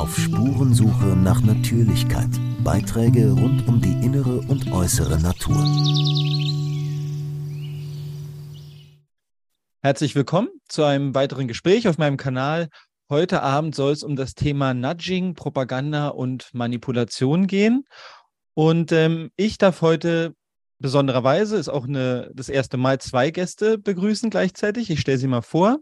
Auf Spurensuche nach Natürlichkeit. Beiträge rund um die innere und äußere Natur. Herzlich willkommen zu einem weiteren Gespräch auf meinem Kanal. Heute Abend soll es um das Thema Nudging, Propaganda und Manipulation gehen. Und ähm, ich darf heute besondererweise, ist auch eine, das erste Mal, zwei Gäste begrüßen gleichzeitig. Ich stelle sie mal vor.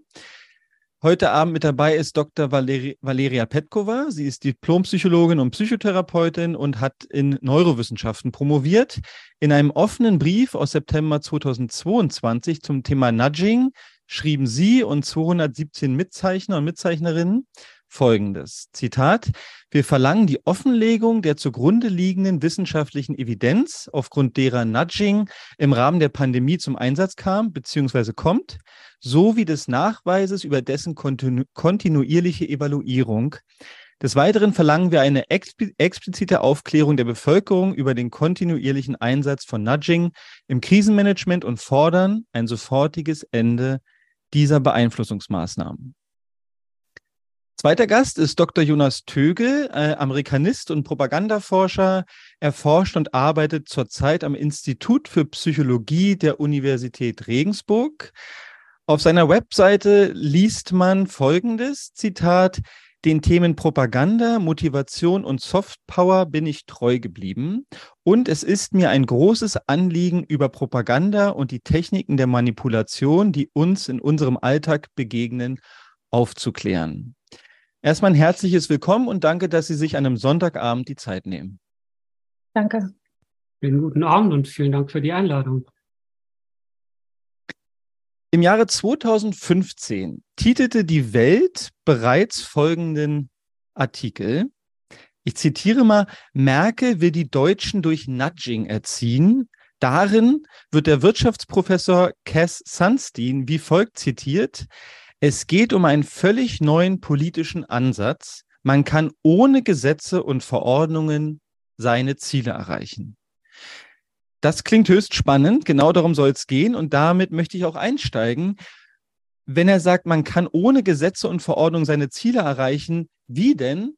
Heute Abend mit dabei ist Dr. Valeri Valeria Petkova. Sie ist Diplompsychologin und Psychotherapeutin und hat in Neurowissenschaften promoviert. In einem offenen Brief aus September 2022 zum Thema Nudging schrieben sie und 217 Mitzeichner und Mitzeichnerinnen folgendes. Zitat. Wir verlangen die Offenlegung der zugrunde liegenden wissenschaftlichen Evidenz, aufgrund derer Nudging im Rahmen der Pandemie zum Einsatz kam bzw. kommt, sowie des Nachweises über dessen kontinu kontinuierliche Evaluierung. Des Weiteren verlangen wir eine explizite Aufklärung der Bevölkerung über den kontinuierlichen Einsatz von Nudging im Krisenmanagement und fordern ein sofortiges Ende dieser Beeinflussungsmaßnahmen. Zweiter Gast ist Dr. Jonas Tögel, äh, Amerikanist und Propagandaforscher. Er forscht und arbeitet zurzeit am Institut für Psychologie der Universität Regensburg. Auf seiner Webseite liest man folgendes Zitat, den Themen Propaganda, Motivation und Softpower bin ich treu geblieben. Und es ist mir ein großes Anliegen, über Propaganda und die Techniken der Manipulation, die uns in unserem Alltag begegnen, aufzuklären. Erstmal ein herzliches Willkommen und danke, dass Sie sich an einem Sonntagabend die Zeit nehmen. Danke. Einen guten Abend und vielen Dank für die Einladung. Im Jahre 2015 titelte die Welt bereits folgenden Artikel. Ich zitiere mal, Merkel will die Deutschen durch Nudging erziehen. Darin wird der Wirtschaftsprofessor Cass Sunstein wie folgt zitiert. Es geht um einen völlig neuen politischen Ansatz. Man kann ohne Gesetze und Verordnungen seine Ziele erreichen. Das klingt höchst spannend. Genau darum soll es gehen. Und damit möchte ich auch einsteigen. Wenn er sagt, man kann ohne Gesetze und Verordnungen seine Ziele erreichen, wie denn?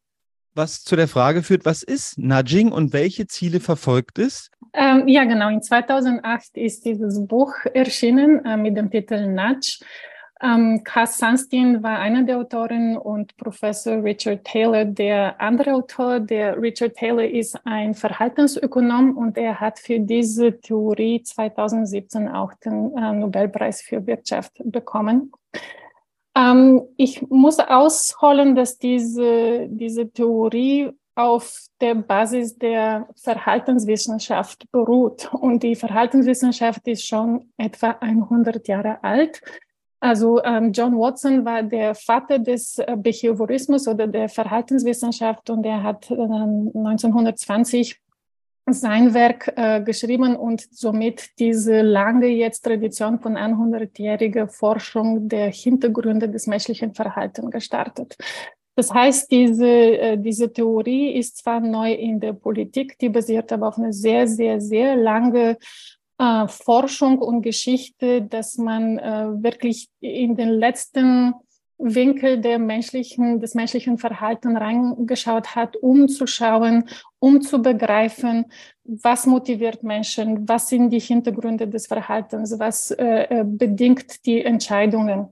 Was zu der Frage führt, was ist Nudging und welche Ziele verfolgt es? Ähm, ja, genau. In 2008 ist dieses Buch erschienen äh, mit dem Titel Nudge. Ähm, Cass Sunstein war einer der Autoren und Professor Richard Taylor der andere Autor. Der Richard Taylor ist ein Verhaltensökonom und er hat für diese Theorie 2017 auch den äh, Nobelpreis für Wirtschaft bekommen. Ähm, ich muss ausholen, dass diese, diese Theorie auf der Basis der Verhaltenswissenschaft beruht. Und die Verhaltenswissenschaft ist schon etwa 100 Jahre alt. Also ähm, John Watson war der Vater des äh, Behaviorismus oder der Verhaltenswissenschaft und er hat äh, 1920 sein Werk äh, geschrieben und somit diese lange jetzt Tradition von 100-jähriger Forschung der Hintergründe des menschlichen Verhaltens gestartet. Das heißt, diese, äh, diese Theorie ist zwar neu in der Politik, die basiert aber auf eine sehr, sehr, sehr lange äh, Forschung und Geschichte, dass man äh, wirklich in den letzten Winkel der menschlichen, des menschlichen Verhaltens reingeschaut hat, um zu schauen, um zu begreifen, was motiviert Menschen, was sind die Hintergründe des Verhaltens, was äh, äh bedingt die Entscheidungen.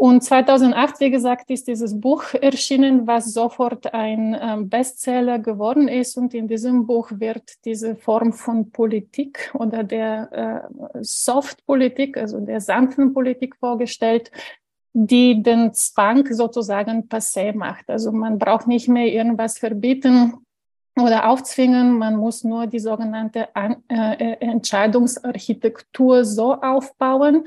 Und 2008, wie gesagt, ist dieses Buch erschienen, was sofort ein ähm, Bestseller geworden ist. Und in diesem Buch wird diese Form von Politik oder der äh, Soft-Politik, also der sanften Politik vorgestellt, die den Zwang sozusagen passé macht. Also man braucht nicht mehr irgendwas verbieten oder aufzwingen, man muss nur die sogenannte äh, Entscheidungsarchitektur so aufbauen,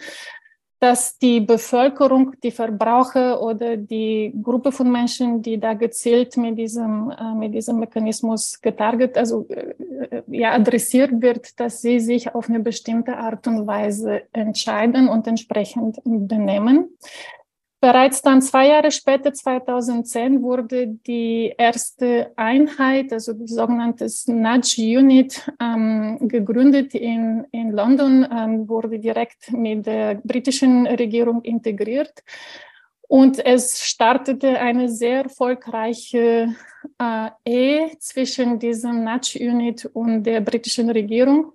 dass die Bevölkerung, die Verbraucher oder die Gruppe von Menschen, die da gezielt mit diesem, äh, mit diesem Mechanismus getarget, also äh, ja, adressiert wird, dass sie sich auf eine bestimmte Art und Weise entscheiden und entsprechend benehmen. Bereits dann zwei Jahre später, 2010, wurde die erste Einheit, also die sogenannte Nudge Unit, ähm, gegründet in, in London, ähm, wurde direkt mit der britischen Regierung integriert. Und es startete eine sehr erfolgreiche äh, Ehe zwischen diesem Natch-Unit und der britischen Regierung.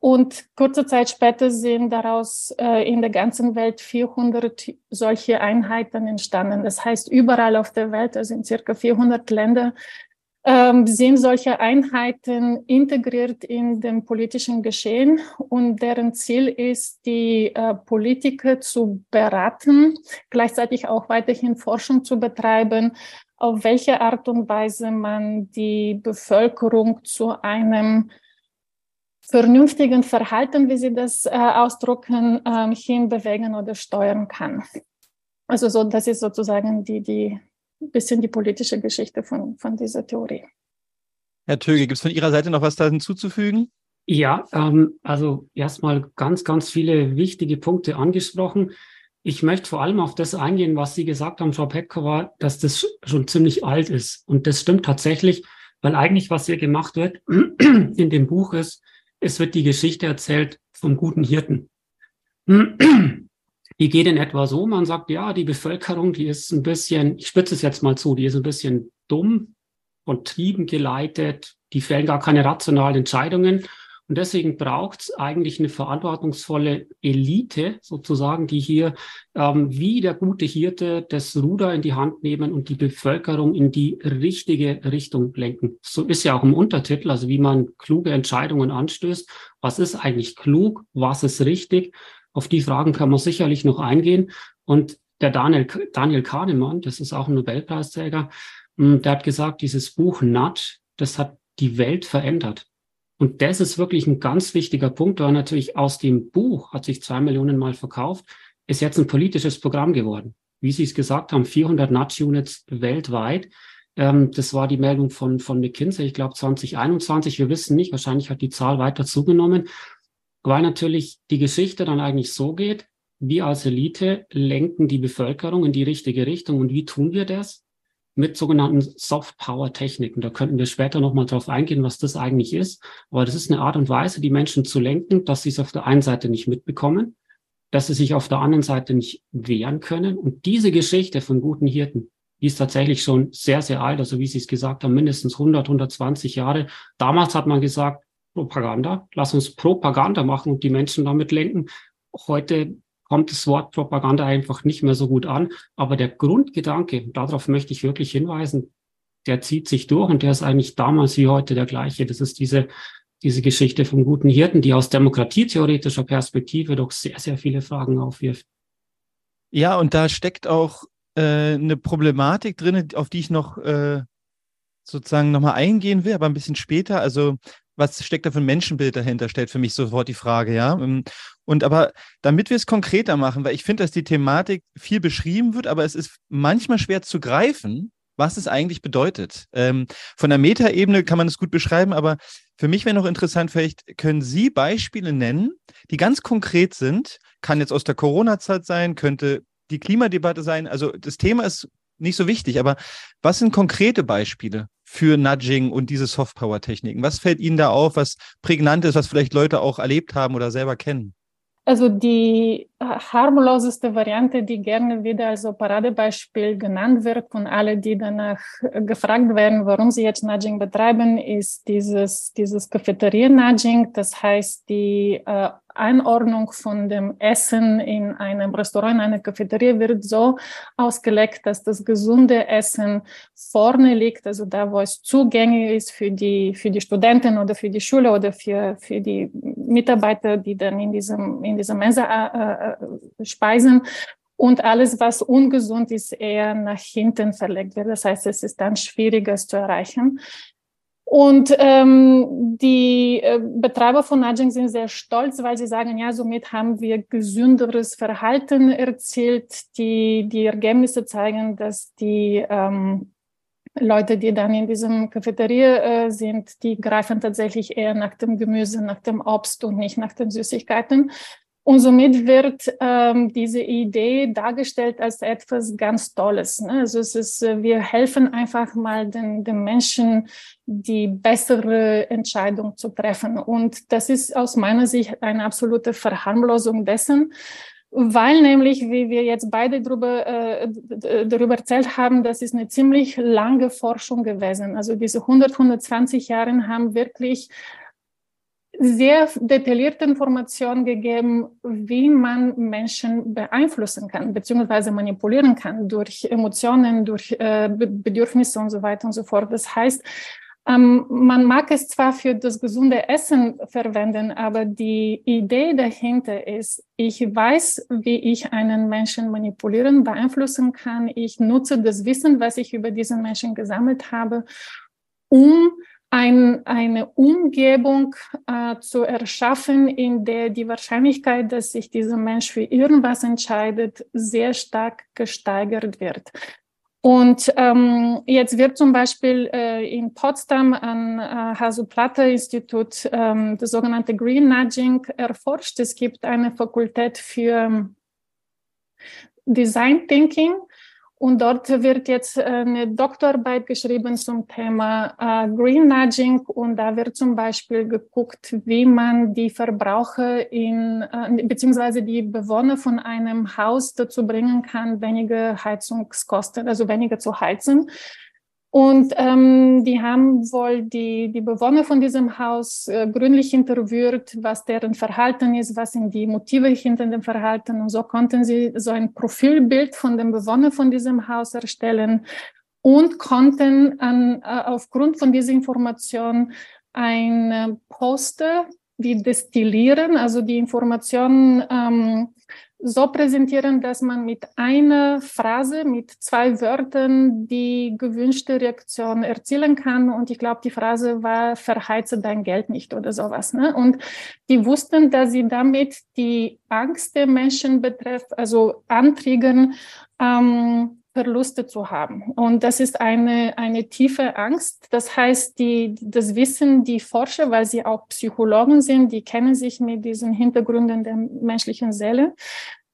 Und kurze Zeit später sind daraus äh, in der ganzen Welt 400 solche Einheiten entstanden. Das heißt, überall auf der Welt, also in circa 400 Ländern, ähm, sind solche Einheiten integriert in dem politischen Geschehen und deren Ziel ist, die äh, Politiker zu beraten, gleichzeitig auch weiterhin Forschung zu betreiben, auf welche Art und Weise man die Bevölkerung zu einem vernünftigen Verhalten, wie Sie das äh, ausdrucken, ähm, hinbewegen oder steuern kann. Also so, das ist sozusagen die, die bisschen die politische Geschichte von, von dieser Theorie. Herr Töge, gibt es von Ihrer Seite noch was da hinzuzufügen? Ja, ähm, also erstmal ganz, ganz viele wichtige Punkte angesprochen. Ich möchte vor allem auf das eingehen, was Sie gesagt haben, Frau Petkova, dass das schon ziemlich alt ist. Und das stimmt tatsächlich, weil eigentlich, was hier gemacht wird in dem Buch ist, es wird die Geschichte erzählt vom guten Hirten. Die geht in etwa so, man sagt, ja, die Bevölkerung, die ist ein bisschen, ich spitze es jetzt mal zu, die ist ein bisschen dumm, von Trieben geleitet, die fällen gar keine rationalen Entscheidungen. Und deswegen braucht es eigentlich eine verantwortungsvolle Elite sozusagen, die hier ähm, wie der gute Hirte das Ruder in die Hand nehmen und die Bevölkerung in die richtige Richtung lenken. So ist ja auch im Untertitel, also wie man kluge Entscheidungen anstößt. Was ist eigentlich klug? Was ist richtig? Auf die Fragen kann man sicherlich noch eingehen. Und der Daniel, Daniel Kahnemann, das ist auch ein Nobelpreisträger, hm, der hat gesagt, dieses Buch Nudge, das hat die Welt verändert. Und das ist wirklich ein ganz wichtiger Punkt, weil natürlich aus dem Buch hat sich zwei Millionen Mal verkauft, ist jetzt ein politisches Programm geworden. Wie Sie es gesagt haben, 400 Nudge-Units weltweit. Ähm, das war die Meldung von, von McKinsey, ich glaube 2021. Wir wissen nicht, wahrscheinlich hat die Zahl weiter zugenommen, weil natürlich die Geschichte dann eigentlich so geht, wir als Elite lenken die Bevölkerung in die richtige Richtung. Und wie tun wir das? Mit sogenannten Soft-Power-Techniken. Da könnten wir später nochmal drauf eingehen, was das eigentlich ist. Aber das ist eine Art und Weise, die Menschen zu lenken, dass sie es auf der einen Seite nicht mitbekommen, dass sie sich auf der anderen Seite nicht wehren können. Und diese Geschichte von guten Hirten, die ist tatsächlich schon sehr, sehr alt. Also wie Sie es gesagt haben, mindestens 100, 120 Jahre. Damals hat man gesagt, Propaganda, lass uns Propaganda machen und die Menschen damit lenken. Heute kommt das Wort Propaganda einfach nicht mehr so gut an. Aber der Grundgedanke, darauf möchte ich wirklich hinweisen, der zieht sich durch und der ist eigentlich damals wie heute der gleiche. Das ist diese, diese Geschichte vom guten Hirten, die aus demokratietheoretischer Perspektive doch sehr, sehr viele Fragen aufwirft. Ja, und da steckt auch äh, eine Problematik drin, auf die ich noch äh, sozusagen nochmal eingehen will, aber ein bisschen später. Also was steckt da für ein Menschenbild dahinter, stellt für mich sofort die Frage, ja. Ähm, und aber damit wir es konkreter machen, weil ich finde, dass die Thematik viel beschrieben wird, aber es ist manchmal schwer zu greifen, was es eigentlich bedeutet. Ähm, von der Metaebene kann man es gut beschreiben, aber für mich wäre noch interessant, vielleicht können Sie Beispiele nennen, die ganz konkret sind. Kann jetzt aus der Corona-Zeit sein, könnte die Klimadebatte sein. Also das Thema ist nicht so wichtig, aber was sind konkrete Beispiele für Nudging und diese Softpower-Techniken? Was fällt Ihnen da auf, was prägnant ist, was vielleicht Leute auch erlebt haben oder selber kennen? Also die harmloseste Variante, die gerne wieder als Paradebeispiel genannt wird von allen, die danach gefragt werden, warum sie jetzt Nudging betreiben, ist dieses, dieses Cafeteria-Nudging. Das heißt, die äh, Einordnung von dem Essen in einem Restaurant, in einer Cafeteria wird so ausgelegt, dass das gesunde Essen vorne liegt, also da, wo es zugänglich ist für die, für die Studenten oder für die Schule oder für, für die Mitarbeiter, die dann in diesem, in dieser Mensa äh, äh, speisen. Und alles, was ungesund ist, eher nach hinten verlegt wird. Das heißt, es ist dann schwieriger zu erreichen. Und ähm, die äh, Betreiber von Nudging sind sehr stolz, weil sie sagen, ja, somit haben wir gesünderes Verhalten erzielt. Die, die Ergebnisse zeigen, dass die ähm, Leute, die dann in diesem Cafeteria äh, sind, die greifen tatsächlich eher nach dem Gemüse, nach dem Obst und nicht nach den Süßigkeiten. Und somit wird ähm, diese Idee dargestellt als etwas ganz Tolles. Ne? Also es ist, äh, wir helfen einfach mal den, den Menschen, die bessere Entscheidung zu treffen. Und das ist aus meiner Sicht eine absolute Verharmlosung dessen, weil nämlich, wie wir jetzt beide darüber, äh, darüber erzählt haben, das ist eine ziemlich lange Forschung gewesen. Also diese 100, 120 Jahre haben wirklich sehr detaillierte Informationen gegeben, wie man Menschen beeinflussen kann, beziehungsweise manipulieren kann durch Emotionen, durch äh, Bedürfnisse und so weiter und so fort. Das heißt, ähm, man mag es zwar für das gesunde Essen verwenden, aber die Idee dahinter ist, ich weiß, wie ich einen Menschen manipulieren, beeinflussen kann. Ich nutze das Wissen, was ich über diesen Menschen gesammelt habe, um ein, eine Umgebung äh, zu erschaffen, in der die Wahrscheinlichkeit, dass sich dieser Mensch für irgendwas entscheidet, sehr stark gesteigert wird. Und ähm, jetzt wird zum Beispiel äh, in Potsdam am äh, Hasu-Platter-Institut ähm, das sogenannte Green Nudging erforscht. Es gibt eine Fakultät für Design Thinking und dort wird jetzt eine Doktorarbeit geschrieben zum Thema äh, Green Nudging. Und da wird zum Beispiel geguckt, wie man die Verbraucher in, äh, beziehungsweise die Bewohner von einem Haus dazu bringen kann, weniger Heizungskosten, also weniger zu heizen. Und ähm, die haben wohl die, die Bewohner von diesem Haus äh, gründlich interviewt, was deren Verhalten ist, was sind die Motive hinter dem Verhalten. Und so konnten sie so ein Profilbild von dem Bewohner von diesem Haus erstellen und konnten an, äh, aufgrund von dieser Information ein äh, Poster wie destillieren, also die Informationen ähm, so präsentieren, dass man mit einer Phrase, mit zwei Wörtern die gewünschte Reaktion erzielen kann. Und ich glaube, die Phrase war, verheize dein Geld nicht oder sowas. Ne? Und die wussten, dass sie damit die Angst der Menschen betreffen, also antriggern, ähm, Verluste zu haben. Und das ist eine, eine tiefe Angst. Das heißt, die, das wissen die Forscher, weil sie auch Psychologen sind, die kennen sich mit diesen Hintergründen der menschlichen Seele.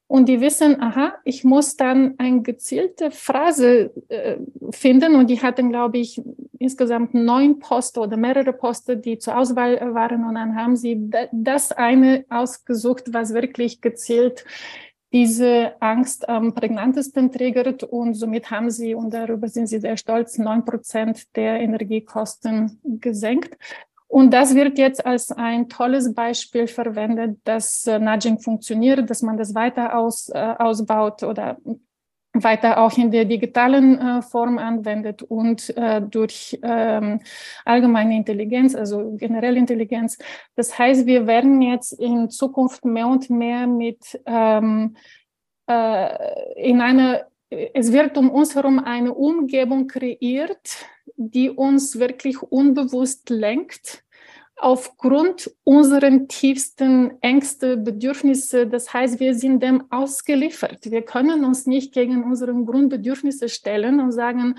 Und die wissen, aha, ich muss dann eine gezielte Phrase äh, finden. Und die hatten, glaube ich, insgesamt neun Poster oder mehrere Poster, die zur Auswahl waren. Und dann haben sie das eine ausgesucht, was wirklich gezielt diese Angst am prägnantesten triggert und somit haben sie, und darüber sind sie sehr stolz, neun Prozent der Energiekosten gesenkt. Und das wird jetzt als ein tolles Beispiel verwendet, dass äh, Nudging funktioniert, dass man das weiter aus, äh, ausbaut oder weiter auch in der digitalen äh, Form anwendet und äh, durch ähm, allgemeine Intelligenz, also generelle Intelligenz. Das heißt, wir werden jetzt in Zukunft mehr und mehr mit ähm, äh, in einer, es wird um uns herum eine Umgebung kreiert, die uns wirklich unbewusst lenkt aufgrund unseren tiefsten Ängste, Bedürfnisse. Das heißt, wir sind dem ausgeliefert. Wir können uns nicht gegen unsere Grundbedürfnisse stellen und sagen,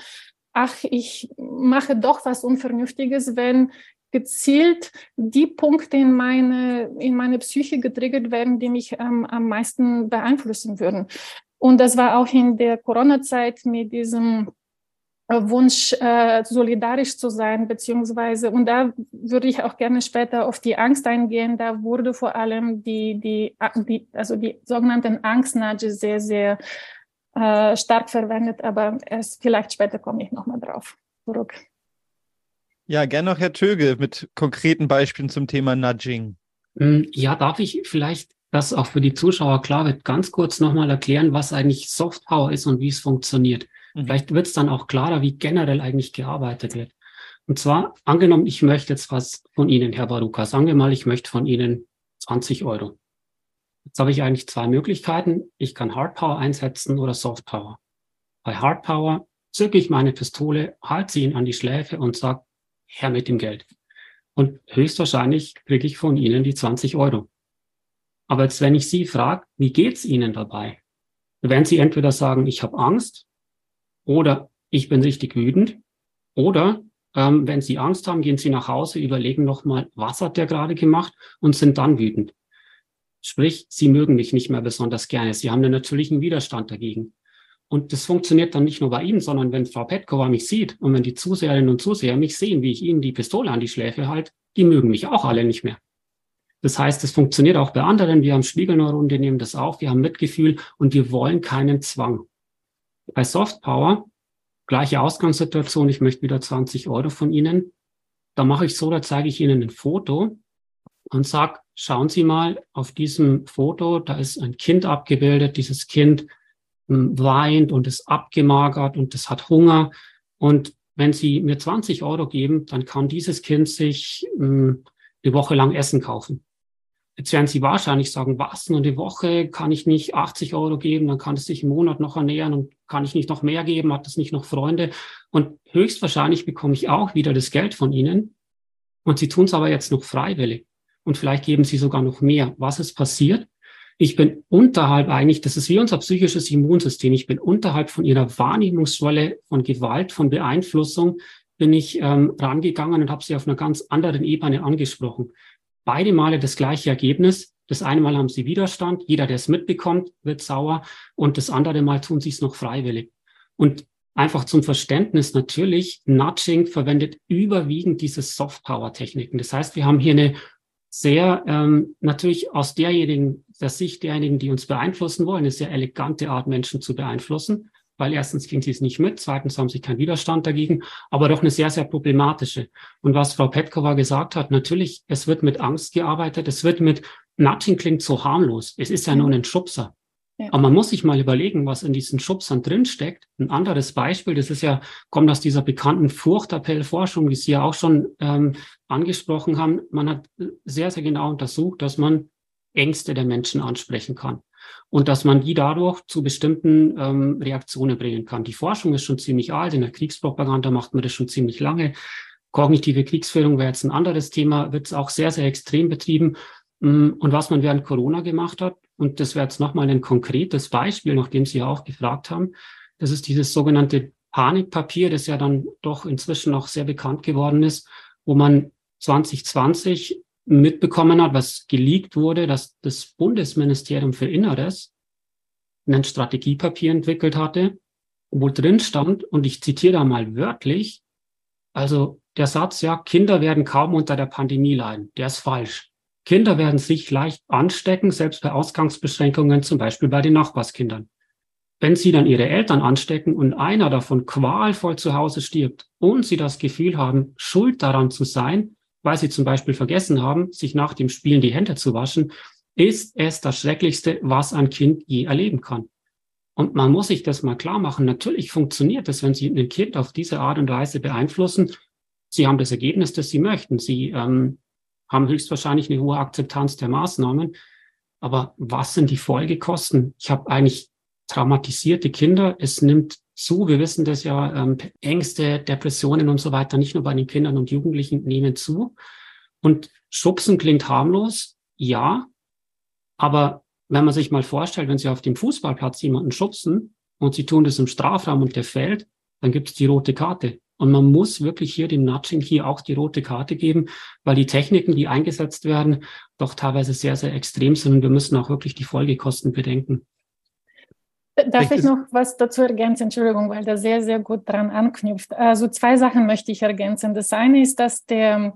ach, ich mache doch was Unvernünftiges, wenn gezielt die Punkte in meine, in meine Psyche getriggert werden, die mich ähm, am meisten beeinflussen würden. Und das war auch in der Corona-Zeit mit diesem Wunsch, äh, solidarisch zu sein, beziehungsweise, und da würde ich auch gerne später auf die Angst eingehen, da wurde vor allem die, die, die also die sogenannten Angstnudge sehr, sehr äh, stark verwendet, aber erst vielleicht später komme ich nochmal drauf zurück. Ja, gerne noch Herr Töge mit konkreten Beispielen zum Thema Nudging. Mm, ja, darf ich vielleicht, dass auch für die Zuschauer klar wird, ganz kurz nochmal erklären, was eigentlich Soft Power ist und wie es funktioniert. Mhm. Vielleicht wird es dann auch klarer, wie generell eigentlich gearbeitet wird. Und zwar, angenommen, ich möchte jetzt was von Ihnen, Herr Baruka. Sagen wir mal, ich möchte von Ihnen 20 Euro. Jetzt habe ich eigentlich zwei Möglichkeiten. Ich kann Hard Power einsetzen oder Soft Power. Bei Hard Power zücke ich meine Pistole, halte sie ihn an die Schläfe und sage, Herr mit dem Geld. Und höchstwahrscheinlich kriege ich von Ihnen die 20 Euro. Aber jetzt, wenn ich Sie frage, wie geht's Ihnen dabei? Dann werden Sie entweder sagen, ich habe Angst oder ich bin richtig wütend. Oder ähm, wenn Sie Angst haben, gehen Sie nach Hause, überlegen nochmal, was hat der gerade gemacht und sind dann wütend. Sprich, Sie mögen mich nicht mehr besonders gerne. Sie haben einen natürlichen Widerstand dagegen. Und das funktioniert dann nicht nur bei Ihnen, sondern wenn Frau Petkova mich sieht und wenn die Zuseherinnen und Zuseher mich sehen, wie ich Ihnen die Pistole an die Schläfe halte, die mögen mich auch alle nicht mehr. Das heißt, es funktioniert auch bei anderen. Wir haben Spiegelneuronen, die nehmen das auf, wir haben Mitgefühl und wir wollen keinen Zwang. Bei Soft Power, gleiche Ausgangssituation, ich möchte wieder 20 Euro von Ihnen. Da mache ich so, da zeige ich Ihnen ein Foto und sage, schauen Sie mal auf diesem Foto, da ist ein Kind abgebildet. Dieses Kind hm, weint und ist abgemagert und es hat Hunger. Und wenn Sie mir 20 Euro geben, dann kann dieses Kind sich hm, eine Woche lang Essen kaufen. Jetzt werden Sie wahrscheinlich sagen, was, nur eine Woche kann ich nicht 80 Euro geben, dann kann es sich im Monat noch ernähren und kann ich nicht noch mehr geben, hat es nicht noch Freunde. Und höchstwahrscheinlich bekomme ich auch wieder das Geld von Ihnen. Und Sie tun es aber jetzt noch freiwillig. Und vielleicht geben Sie sogar noch mehr. Was ist passiert? Ich bin unterhalb eigentlich, das ist wie unser psychisches Immunsystem. Ich bin unterhalb von Ihrer Wahrnehmungsschwelle von Gewalt, von Beeinflussung, bin ich ähm, rangegangen und habe sie auf einer ganz anderen Ebene angesprochen beide Male das gleiche Ergebnis. Das eine Mal haben sie Widerstand, jeder, der es mitbekommt, wird sauer und das andere Mal tun sie es noch freiwillig. Und einfach zum Verständnis natürlich, Nudging verwendet überwiegend diese Soft-Power-Techniken. Das heißt, wir haben hier eine sehr, ähm, natürlich aus derjenigen, der Sicht derjenigen, die uns beeinflussen wollen, eine sehr elegante Art, Menschen zu beeinflussen weil erstens kriegen sie es nicht mit, zweitens haben sie keinen Widerstand dagegen, aber doch eine sehr, sehr problematische. Und was Frau Petkova gesagt hat, natürlich, es wird mit Angst gearbeitet, es wird mit, Nudging klingt so harmlos, es ist ja nur ein Schubser. Ja. Aber man muss sich mal überlegen, was in diesen Schubsern drinsteckt. Ein anderes Beispiel, das ist ja, kommt aus dieser bekannten Furchtappellforschung, die Sie ja auch schon ähm, angesprochen haben. Man hat sehr, sehr genau untersucht, dass man Ängste der Menschen ansprechen kann und dass man die dadurch zu bestimmten ähm, Reaktionen bringen kann. Die Forschung ist schon ziemlich alt, in der Kriegspropaganda macht man das schon ziemlich lange. Kognitive Kriegsführung wäre jetzt ein anderes Thema, wird es auch sehr, sehr extrem betrieben. Mm, und was man während Corona gemacht hat, und das wäre jetzt nochmal ein konkretes Beispiel, nachdem Sie ja auch gefragt haben, das ist dieses sogenannte Panikpapier, das ja dann doch inzwischen auch sehr bekannt geworden ist, wo man 2020 mitbekommen hat, was geleakt wurde, dass das Bundesministerium für Inneres ein Strategiepapier entwickelt hatte, wo drin stand, und ich zitiere da mal wörtlich, also der Satz, ja, Kinder werden kaum unter der Pandemie leiden, der ist falsch. Kinder werden sich leicht anstecken, selbst bei Ausgangsbeschränkungen, zum Beispiel bei den Nachbarskindern. Wenn sie dann ihre Eltern anstecken und einer davon qualvoll zu Hause stirbt und sie das Gefühl haben, schuld daran zu sein, weil sie zum Beispiel vergessen haben, sich nach dem Spielen die Hände zu waschen, ist es das Schrecklichste, was ein Kind je erleben kann. Und man muss sich das mal klar machen. Natürlich funktioniert es, wenn Sie ein Kind auf diese Art und Weise beeinflussen. Sie haben das Ergebnis, das Sie möchten. Sie ähm, haben höchstwahrscheinlich eine hohe Akzeptanz der Maßnahmen. Aber was sind die Folgekosten? Ich habe eigentlich traumatisierte Kinder. Es nimmt zu. Wir wissen das ja, ähm, Ängste, Depressionen und so weiter, nicht nur bei den Kindern und Jugendlichen nehmen zu. Und Schubsen klingt harmlos, ja. Aber wenn man sich mal vorstellt, wenn Sie auf dem Fußballplatz jemanden schubsen und Sie tun das im Strafraum und der fällt, dann gibt es die rote Karte. Und man muss wirklich hier dem Nudging hier auch die rote Karte geben, weil die Techniken, die eingesetzt werden, doch teilweise sehr, sehr extrem sind und wir müssen auch wirklich die Folgekosten bedenken. Darf ich noch was dazu ergänzen? Entschuldigung, weil der sehr, sehr gut dran anknüpft. Also zwei Sachen möchte ich ergänzen. Das eine ist, dass der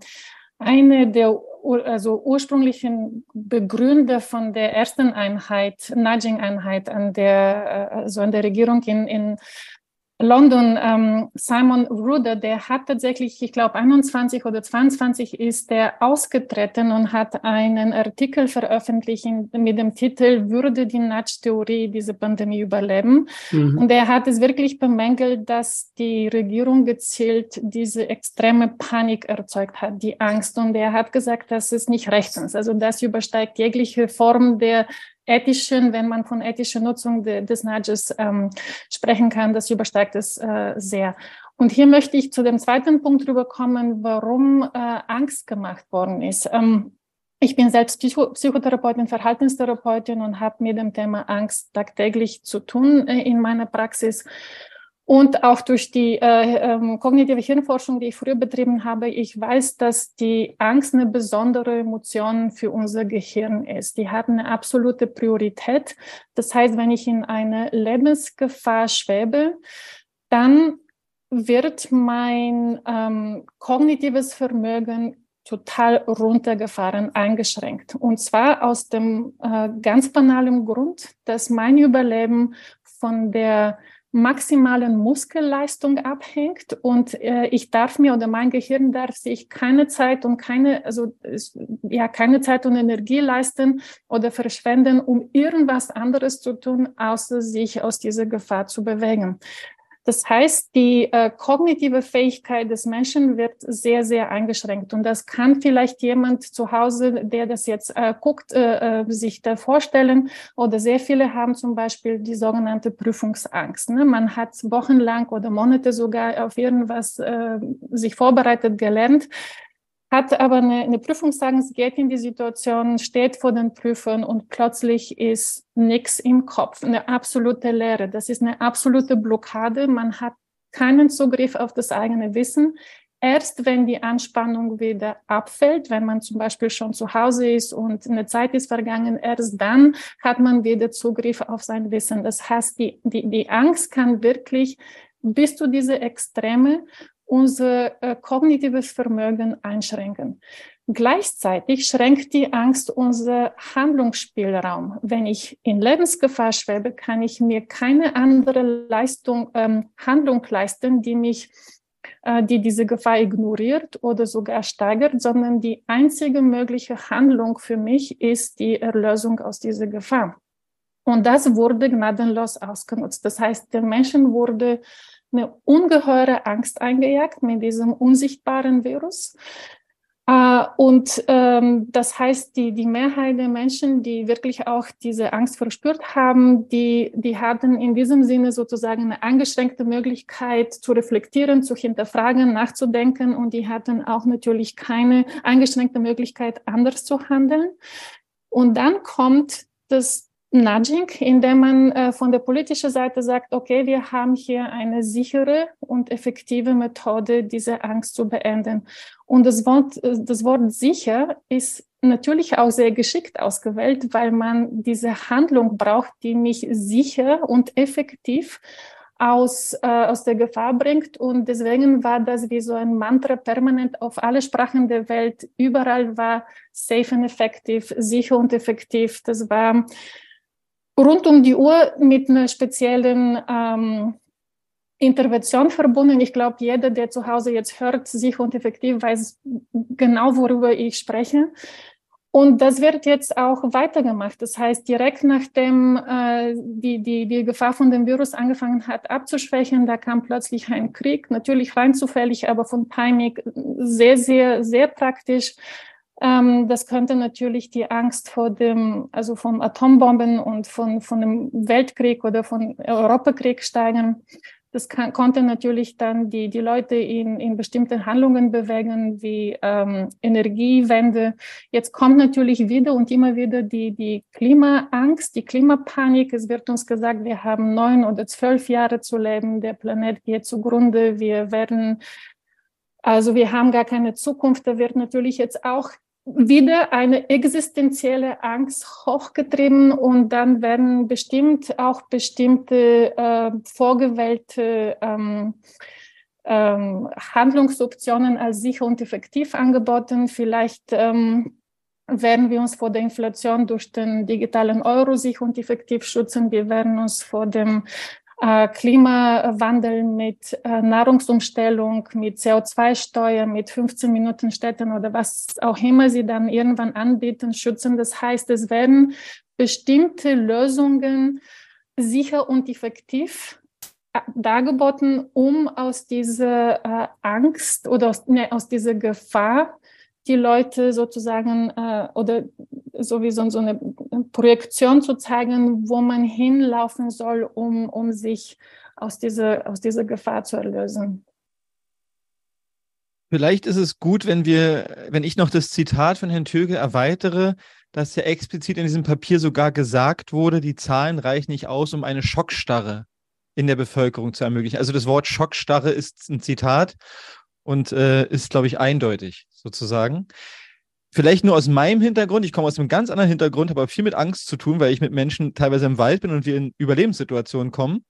eine der also ursprünglichen Begründer von der ersten Einheit, Nudging-Einheit an der, also an der Regierung in, in London, ähm, Simon Ruder, der hat tatsächlich, ich glaube, 21 oder 22 ist der ausgetreten und hat einen Artikel veröffentlicht mit dem Titel Würde die Nudge-Theorie diese Pandemie überleben? Mhm. Und er hat es wirklich bemängelt, dass die Regierung gezielt diese extreme Panik erzeugt hat, die Angst. Und er hat gesagt, das ist nicht rechtens. Also das übersteigt jegliche Form der ethischen, wenn man von ethischer Nutzung de, des Nudges ähm, sprechen kann, das übersteigt es äh, sehr. Und hier möchte ich zu dem zweiten Punkt rüberkommen, warum äh, Angst gemacht worden ist. Ähm, ich bin selbst Psycho Psychotherapeutin, Verhaltenstherapeutin und habe mit dem Thema Angst tagtäglich zu tun äh, in meiner Praxis. Und auch durch die äh, ähm, kognitive Hirnforschung, die ich früher betrieben habe, ich weiß, dass die Angst eine besondere Emotion für unser Gehirn ist. Die hat eine absolute Priorität. Das heißt, wenn ich in eine Lebensgefahr schwebe, dann wird mein ähm, kognitives Vermögen total runtergefahren, eingeschränkt. Und zwar aus dem äh, ganz banalen Grund, dass mein Überleben von der maximalen Muskelleistung abhängt und äh, ich darf mir oder mein Gehirn darf sich keine Zeit und keine also ja keine Zeit und Energie leisten oder verschwenden, um irgendwas anderes zu tun, außer sich aus dieser Gefahr zu bewegen. Das heißt, die äh, kognitive Fähigkeit des Menschen wird sehr, sehr eingeschränkt. Und das kann vielleicht jemand zu Hause, der das jetzt äh, guckt, äh, äh, sich da vorstellen. Oder sehr viele haben zum Beispiel die sogenannte Prüfungsangst. Ne? Man hat wochenlang oder Monate sogar auf irgendwas äh, sich vorbereitet gelernt hat aber eine, eine Prüfungsangst, geht in die Situation, steht vor den Prüfern und plötzlich ist nichts im Kopf, eine absolute Leere. Das ist eine absolute Blockade. Man hat keinen Zugriff auf das eigene Wissen. Erst wenn die Anspannung wieder abfällt, wenn man zum Beispiel schon zu Hause ist und eine Zeit ist vergangen, erst dann hat man wieder Zugriff auf sein Wissen. Das heißt, die, die, die Angst kann wirklich bis zu diese Extreme unser äh, kognitives Vermögen einschränken. Gleichzeitig schränkt die Angst unser Handlungsspielraum. Wenn ich in Lebensgefahr schwebe, kann ich mir keine andere Leistung, ähm, Handlung leisten, die mich, äh, die diese Gefahr ignoriert oder sogar steigert, sondern die einzige mögliche Handlung für mich ist die Erlösung aus dieser Gefahr. Und das wurde gnadenlos ausgenutzt. Das heißt, der Menschen wurde eine ungeheure Angst eingejagt mit diesem unsichtbaren Virus. Äh, und ähm, das heißt, die, die Mehrheit der Menschen, die wirklich auch diese Angst verspürt haben, die, die hatten in diesem Sinne sozusagen eine eingeschränkte Möglichkeit zu reflektieren, zu hinterfragen, nachzudenken und die hatten auch natürlich keine eingeschränkte Möglichkeit, anders zu handeln. Und dann kommt das Nudging, indem man äh, von der politischen Seite sagt, okay, wir haben hier eine sichere und effektive Methode, diese Angst zu beenden. Und das Wort, äh, das Wort sicher ist natürlich auch sehr geschickt ausgewählt, weil man diese Handlung braucht, die mich sicher und effektiv aus, äh, aus der Gefahr bringt. Und deswegen war das wie so ein Mantra permanent auf alle Sprachen der Welt. Überall war safe and effective, sicher und effektiv. Das war rund um die Uhr mit einer speziellen ähm, Intervention verbunden. Ich glaube, jeder, der zu Hause jetzt hört, sich und effektiv weiß genau, worüber ich spreche. Und das wird jetzt auch weitergemacht. Das heißt, direkt nachdem äh, die, die, die Gefahr von dem Virus angefangen hat abzuschwächen, da kam plötzlich ein Krieg, natürlich rein zufällig, aber von Timing sehr, sehr, sehr praktisch. Ähm, das könnte natürlich die Angst vor dem, also von Atombomben und von, von dem Weltkrieg oder von Europakrieg steigern. Das kann, konnte natürlich dann die, die Leute in, in bestimmte Handlungen bewegen, wie ähm, Energiewende. Jetzt kommt natürlich wieder und immer wieder die, die Klimaangst, die Klimapanik. Es wird uns gesagt, wir haben neun oder zwölf Jahre zu leben, der Planet geht zugrunde, wir werden also wir haben gar keine Zukunft. Da wird natürlich jetzt auch wieder eine existenzielle Angst hochgetrieben und dann werden bestimmt auch bestimmte äh, vorgewählte ähm, ähm, Handlungsoptionen als sicher und effektiv angeboten. Vielleicht ähm, werden wir uns vor der Inflation durch den digitalen Euro sicher und effektiv schützen. Wir werden uns vor dem Klimawandel mit äh, Nahrungsumstellung, mit CO2-Steuer, mit 15 Minuten Städten oder was auch immer sie dann irgendwann anbieten, schützen. Das heißt, es werden bestimmte Lösungen sicher und effektiv äh, dargeboten, um aus dieser äh, Angst oder aus, ne, aus dieser Gefahr die Leute sozusagen äh, oder sowieso so eine Projektion zu zeigen, wo man hinlaufen soll, um, um sich aus dieser, aus dieser Gefahr zu erlösen. Vielleicht ist es gut, wenn wir, wenn ich noch das Zitat von Herrn Töge erweitere, dass ja explizit in diesem Papier sogar gesagt wurde, die Zahlen reichen nicht aus, um eine Schockstarre in der Bevölkerung zu ermöglichen. Also das Wort Schockstarre ist ein Zitat und äh, ist, glaube ich, eindeutig sozusagen. Vielleicht nur aus meinem Hintergrund, ich komme aus einem ganz anderen Hintergrund, habe aber viel mit Angst zu tun, weil ich mit Menschen teilweise im Wald bin und wir in Überlebenssituationen kommen.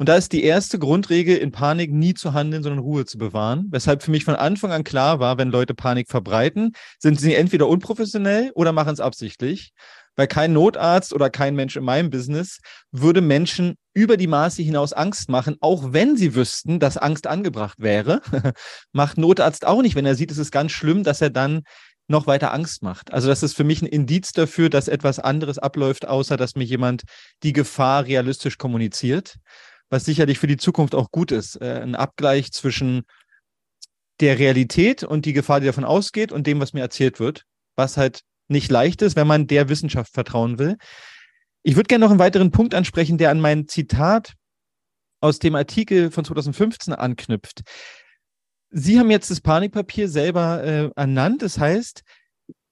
Und da ist die erste Grundregel in Panik nie zu handeln, sondern Ruhe zu bewahren. Weshalb für mich von Anfang an klar war, wenn Leute Panik verbreiten, sind sie entweder unprofessionell oder machen es absichtlich. Weil kein Notarzt oder kein Mensch in meinem Business würde Menschen über die Maße hinaus Angst machen, auch wenn sie wüssten, dass Angst angebracht wäre. Macht Notarzt auch nicht, wenn er sieht, es ist ganz schlimm, dass er dann noch weiter Angst macht. Also das ist für mich ein Indiz dafür, dass etwas anderes abläuft, außer dass mir jemand die Gefahr realistisch kommuniziert was sicherlich für die Zukunft auch gut ist. Äh, ein Abgleich zwischen der Realität und die Gefahr, die davon ausgeht, und dem, was mir erzählt wird, was halt nicht leicht ist, wenn man der Wissenschaft vertrauen will. Ich würde gerne noch einen weiteren Punkt ansprechen, der an mein Zitat aus dem Artikel von 2015 anknüpft. Sie haben jetzt das Panikpapier selber äh, ernannt. Das heißt,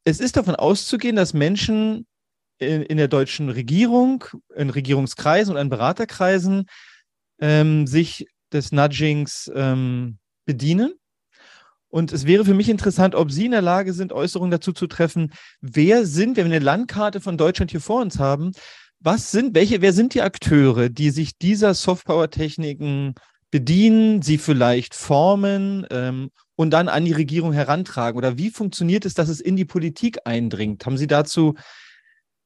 es ist davon auszugehen, dass Menschen in, in der deutschen Regierung, in Regierungskreisen und in Beraterkreisen ähm, sich des Nudgings ähm, bedienen. Und es wäre für mich interessant, ob Sie in der Lage sind, Äußerungen dazu zu treffen. Wer sind, wenn wir eine Landkarte von Deutschland hier vor uns haben, was sind, welche, wer sind die Akteure, die sich dieser Softpower-Techniken bedienen, sie vielleicht formen ähm, und dann an die Regierung herantragen? Oder wie funktioniert es, dass es in die Politik eindringt? Haben Sie dazu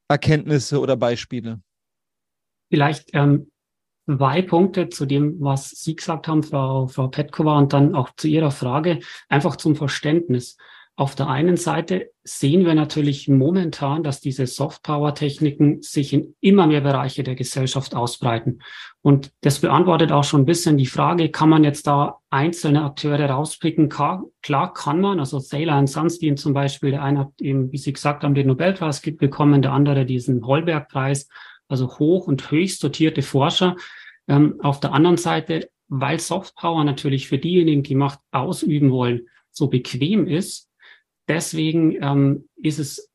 Erkenntnisse oder Beispiele? Vielleicht ähm, zwei Punkte zu dem, was Sie gesagt haben, Frau, Frau Petkova, und dann auch zu Ihrer Frage, einfach zum Verständnis. Auf der einen Seite sehen wir natürlich momentan, dass diese Softpower-Techniken sich in immer mehr Bereiche der Gesellschaft ausbreiten. Und das beantwortet auch schon ein bisschen die Frage, kann man jetzt da einzelne Akteure rauspicken? Klar, kann man. Also Thaler und Sunstein zum Beispiel, der eine hat eben, wie Sie gesagt haben, den Nobelpreis bekommen, der andere diesen Holberg-Preis also hoch und höchst dotierte Forscher. Ähm, auf der anderen Seite, weil Softpower natürlich für diejenigen, die Macht ausüben wollen, so bequem ist, deswegen ähm, ist es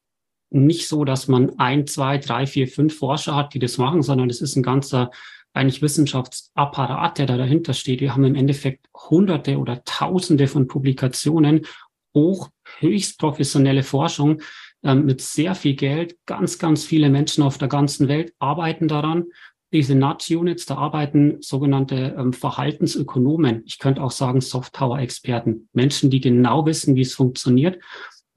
nicht so, dass man ein, zwei, drei, vier, fünf Forscher hat, die das machen, sondern es ist ein ganzer eigentlich Wissenschaftsapparat, der da dahinter steht. Wir haben im Endeffekt hunderte oder tausende von Publikationen, hoch, höchst professionelle Forschung, mit sehr viel Geld. Ganz, ganz viele Menschen auf der ganzen Welt arbeiten daran. Diese Nudge-Units, da arbeiten sogenannte ähm, Verhaltensökonomen. Ich könnte auch sagen Soft-Power-Experten. Menschen, die genau wissen, wie es funktioniert.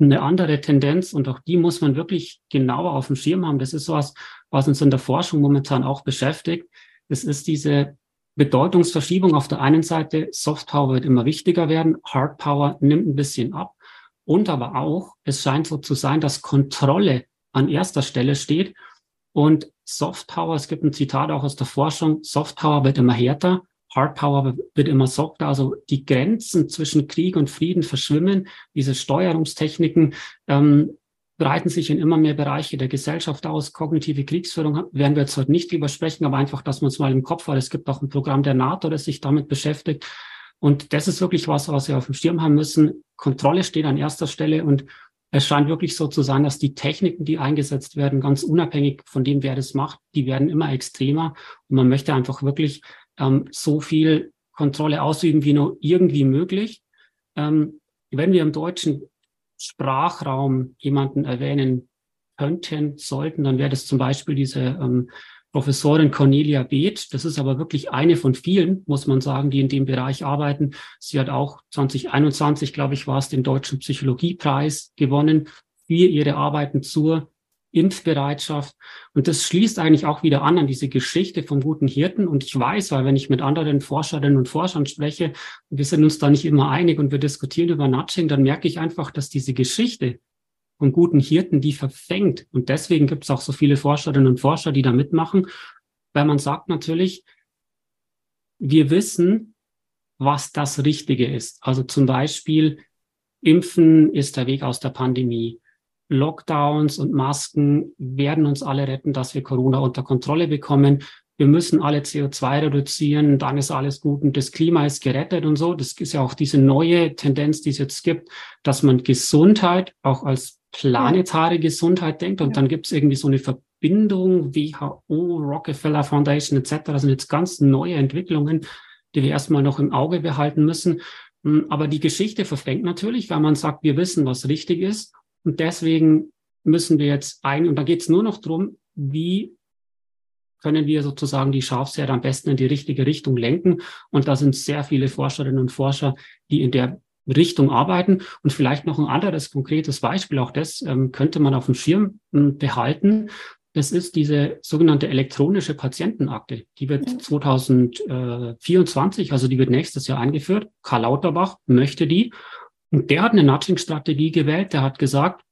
Eine andere Tendenz, und auch die muss man wirklich genauer auf dem Schirm haben. Das ist was, was uns in der Forschung momentan auch beschäftigt. Das ist diese Bedeutungsverschiebung. Auf der einen Seite, Soft Power wird immer wichtiger werden, Hard Power nimmt ein bisschen ab. Und aber auch, es scheint so zu sein, dass Kontrolle an erster Stelle steht. Und Soft Power, es gibt ein Zitat auch aus der Forschung, Soft Power wird immer härter, Hard Power wird immer softer. Also die Grenzen zwischen Krieg und Frieden verschwimmen. Diese Steuerungstechniken ähm, breiten sich in immer mehr Bereiche der Gesellschaft aus. Kognitive Kriegsführung werden wir jetzt heute nicht drüber sprechen, aber einfach, dass man es mal im Kopf hat. Es gibt auch ein Programm der NATO, das sich damit beschäftigt. Und das ist wirklich was, was wir auf dem Schirm haben müssen. Kontrolle steht an erster Stelle und es scheint wirklich so zu sein, dass die Techniken, die eingesetzt werden, ganz unabhängig von dem, wer das macht, die werden immer extremer. Und man möchte einfach wirklich ähm, so viel Kontrolle ausüben, wie nur irgendwie möglich. Ähm, wenn wir im deutschen Sprachraum jemanden erwähnen könnten, sollten, dann wäre das zum Beispiel diese ähm, Professorin Cornelia Beeth. Das ist aber wirklich eine von vielen, muss man sagen, die in dem Bereich arbeiten. Sie hat auch 2021, glaube ich, war es, den Deutschen Psychologiepreis gewonnen für ihre Arbeiten zur Impfbereitschaft. Und das schließt eigentlich auch wieder an an diese Geschichte vom guten Hirten. Und ich weiß, weil wenn ich mit anderen Forscherinnen und Forschern spreche, wir sind uns da nicht immer einig und wir diskutieren über Nudging, dann merke ich einfach, dass diese Geschichte vom guten Hirten, die verfängt. Und deswegen gibt es auch so viele Forscherinnen und Forscher, die da mitmachen, weil man sagt natürlich, wir wissen, was das Richtige ist. Also zum Beispiel, Impfen ist der Weg aus der Pandemie. Lockdowns und Masken werden uns alle retten, dass wir Corona unter Kontrolle bekommen. Wir müssen alle CO2 reduzieren, dann ist alles gut und das Klima ist gerettet und so. Das ist ja auch diese neue Tendenz, die es jetzt gibt, dass man Gesundheit auch als planetare Gesundheit denkt und dann gibt es irgendwie so eine Verbindung, WHO, Rockefeller Foundation etc. Das sind jetzt ganz neue Entwicklungen, die wir erstmal noch im Auge behalten müssen. Hm, aber die Geschichte verfängt natürlich, weil man sagt, wir wissen, was richtig ist und deswegen müssen wir jetzt ein, und da geht es nur noch drum, wie können wir sozusagen die Schafsherde am besten in die richtige Richtung lenken. Und da sind sehr viele Forscherinnen und Forscher, die in der Richtung arbeiten. Und vielleicht noch ein anderes konkretes Beispiel, auch das ähm, könnte man auf dem Schirm ähm, behalten. Das ist diese sogenannte elektronische Patientenakte. Die wird 2024, also die wird nächstes Jahr eingeführt. Karl Lauterbach möchte die. Und der hat eine Nudging-Strategie gewählt. Der hat gesagt,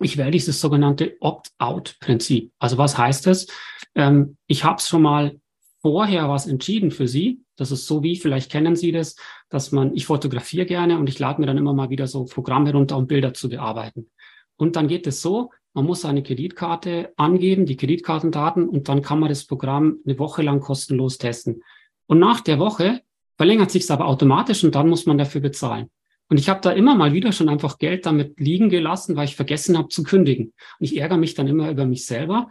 ich wähle dieses sogenannte Opt-out-Prinzip. Also was heißt das? Ähm, ich habe schon mal vorher was entschieden für Sie. Das ist so wie, vielleicht kennen Sie das, dass man, ich fotografiere gerne und ich lade mir dann immer mal wieder so Programme runter, um Bilder zu bearbeiten. Und dann geht es so, man muss seine Kreditkarte angeben, die Kreditkartendaten, und dann kann man das Programm eine Woche lang kostenlos testen. Und nach der Woche verlängert sich es aber automatisch und dann muss man dafür bezahlen. Und ich habe da immer mal wieder schon einfach Geld damit liegen gelassen, weil ich vergessen habe zu kündigen. Und ich ärgere mich dann immer über mich selber.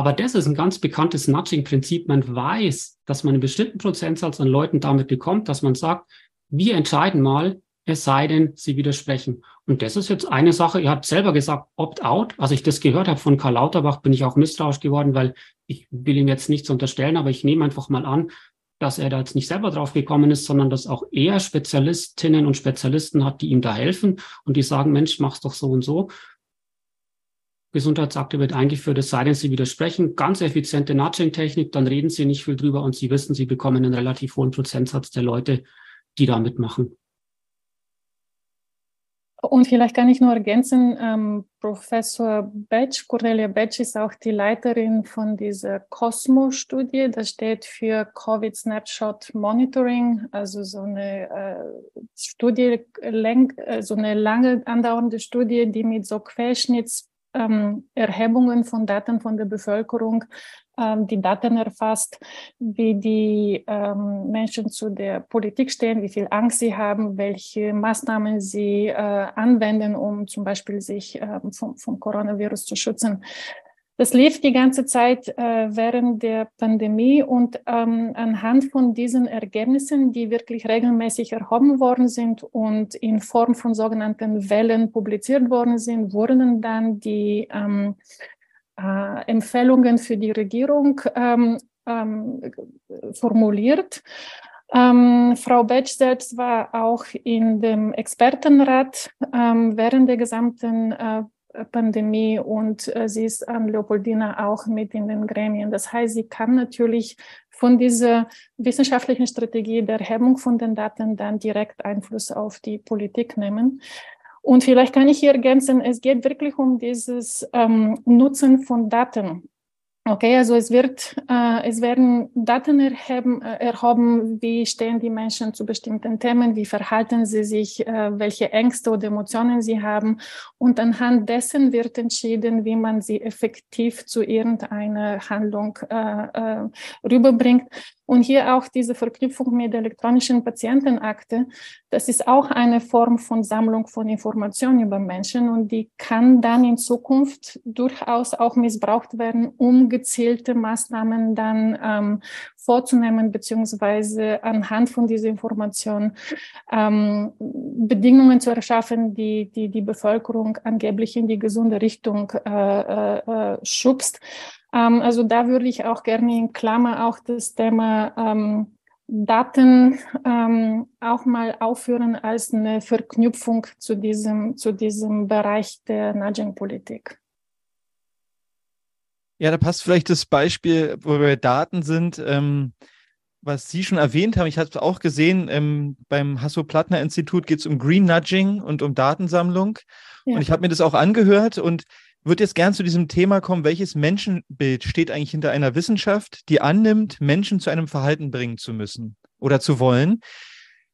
Aber das ist ein ganz bekanntes Nudging-Prinzip. Man weiß, dass man einen bestimmten Prozentsatz an Leuten damit bekommt, dass man sagt, wir entscheiden mal, es sei denn, sie widersprechen. Und das ist jetzt eine Sache, ihr habt selber gesagt, opt-out. Als ich das gehört habe von Karl Lauterbach, bin ich auch misstrauisch geworden, weil ich will ihm jetzt nichts unterstellen, aber ich nehme einfach mal an, dass er da jetzt nicht selber drauf gekommen ist, sondern dass auch er Spezialistinnen und Spezialisten hat, die ihm da helfen und die sagen, Mensch, mach's doch so und so. Gesundheitsakte wird eingeführt, es sei denn, Sie widersprechen. Ganz effiziente Nudging-Technik, dann reden Sie nicht viel drüber und Sie wissen, Sie bekommen einen relativ hohen Prozentsatz der Leute, die da mitmachen. Und vielleicht kann ich nur ergänzen, ähm, Professor Betsch, Cornelia Betsch ist auch die Leiterin von dieser COSMO-Studie. Das steht für Covid Snapshot Monitoring, also so eine äh, Studie, äh, so eine lange andauernde Studie, die mit so Querschnitts ähm, Erhebungen von Daten von der Bevölkerung ähm, die Daten erfasst, wie die ähm, Menschen zu der Politik stehen, wie viel Angst sie haben, welche Maßnahmen sie äh, anwenden, um zum Beispiel sich äh, vom, vom Coronavirus zu schützen. Das lief die ganze Zeit äh, während der Pandemie und ähm, anhand von diesen Ergebnissen, die wirklich regelmäßig erhoben worden sind und in Form von sogenannten Wellen publiziert worden sind, wurden dann die ähm, äh, Empfehlungen für die Regierung ähm, ähm formuliert. Ähm, Frau Betsch selbst war auch in dem Expertenrat ähm, während der gesamten äh, Pandemie und äh, sie ist an Leopoldina auch mit in den Gremien. Das heißt, sie kann natürlich von dieser wissenschaftlichen Strategie der Erhebung von den Daten dann direkt Einfluss auf die Politik nehmen. Und vielleicht kann ich hier ergänzen, es geht wirklich um dieses ähm, Nutzen von Daten. Okay, also es wird, äh, es werden Daten erheben, äh, erhoben, wie stehen die Menschen zu bestimmten Themen, wie verhalten sie sich, äh, welche Ängste oder Emotionen sie haben. Und anhand dessen wird entschieden, wie man sie effektiv zu irgendeiner Handlung äh, äh, rüberbringt. Und hier auch diese Verknüpfung mit der elektronischen Patientenakte. Das ist auch eine Form von Sammlung von Informationen über Menschen und die kann dann in Zukunft durchaus auch missbraucht werden, um gezielte Maßnahmen dann ähm, vorzunehmen, beziehungsweise anhand von dieser Information ähm, Bedingungen zu erschaffen, die, die die Bevölkerung angeblich in die gesunde Richtung äh, äh, äh schubst. Ähm, also da würde ich auch gerne in Klammer auch das Thema ähm, Daten ähm, auch mal aufführen als eine Verknüpfung zu diesem, zu diesem Bereich der Nudging-Politik. Ja, da passt vielleicht das Beispiel, wo wir Daten sind, ähm, was Sie schon erwähnt haben. Ich habe es auch gesehen, ähm, beim Hasso-Plattner-Institut geht es um Green Nudging und um Datensammlung. Ja. Und ich habe mir das auch angehört und würde jetzt gern zu diesem Thema kommen, welches Menschenbild steht eigentlich hinter einer Wissenschaft, die annimmt, Menschen zu einem Verhalten bringen zu müssen oder zu wollen.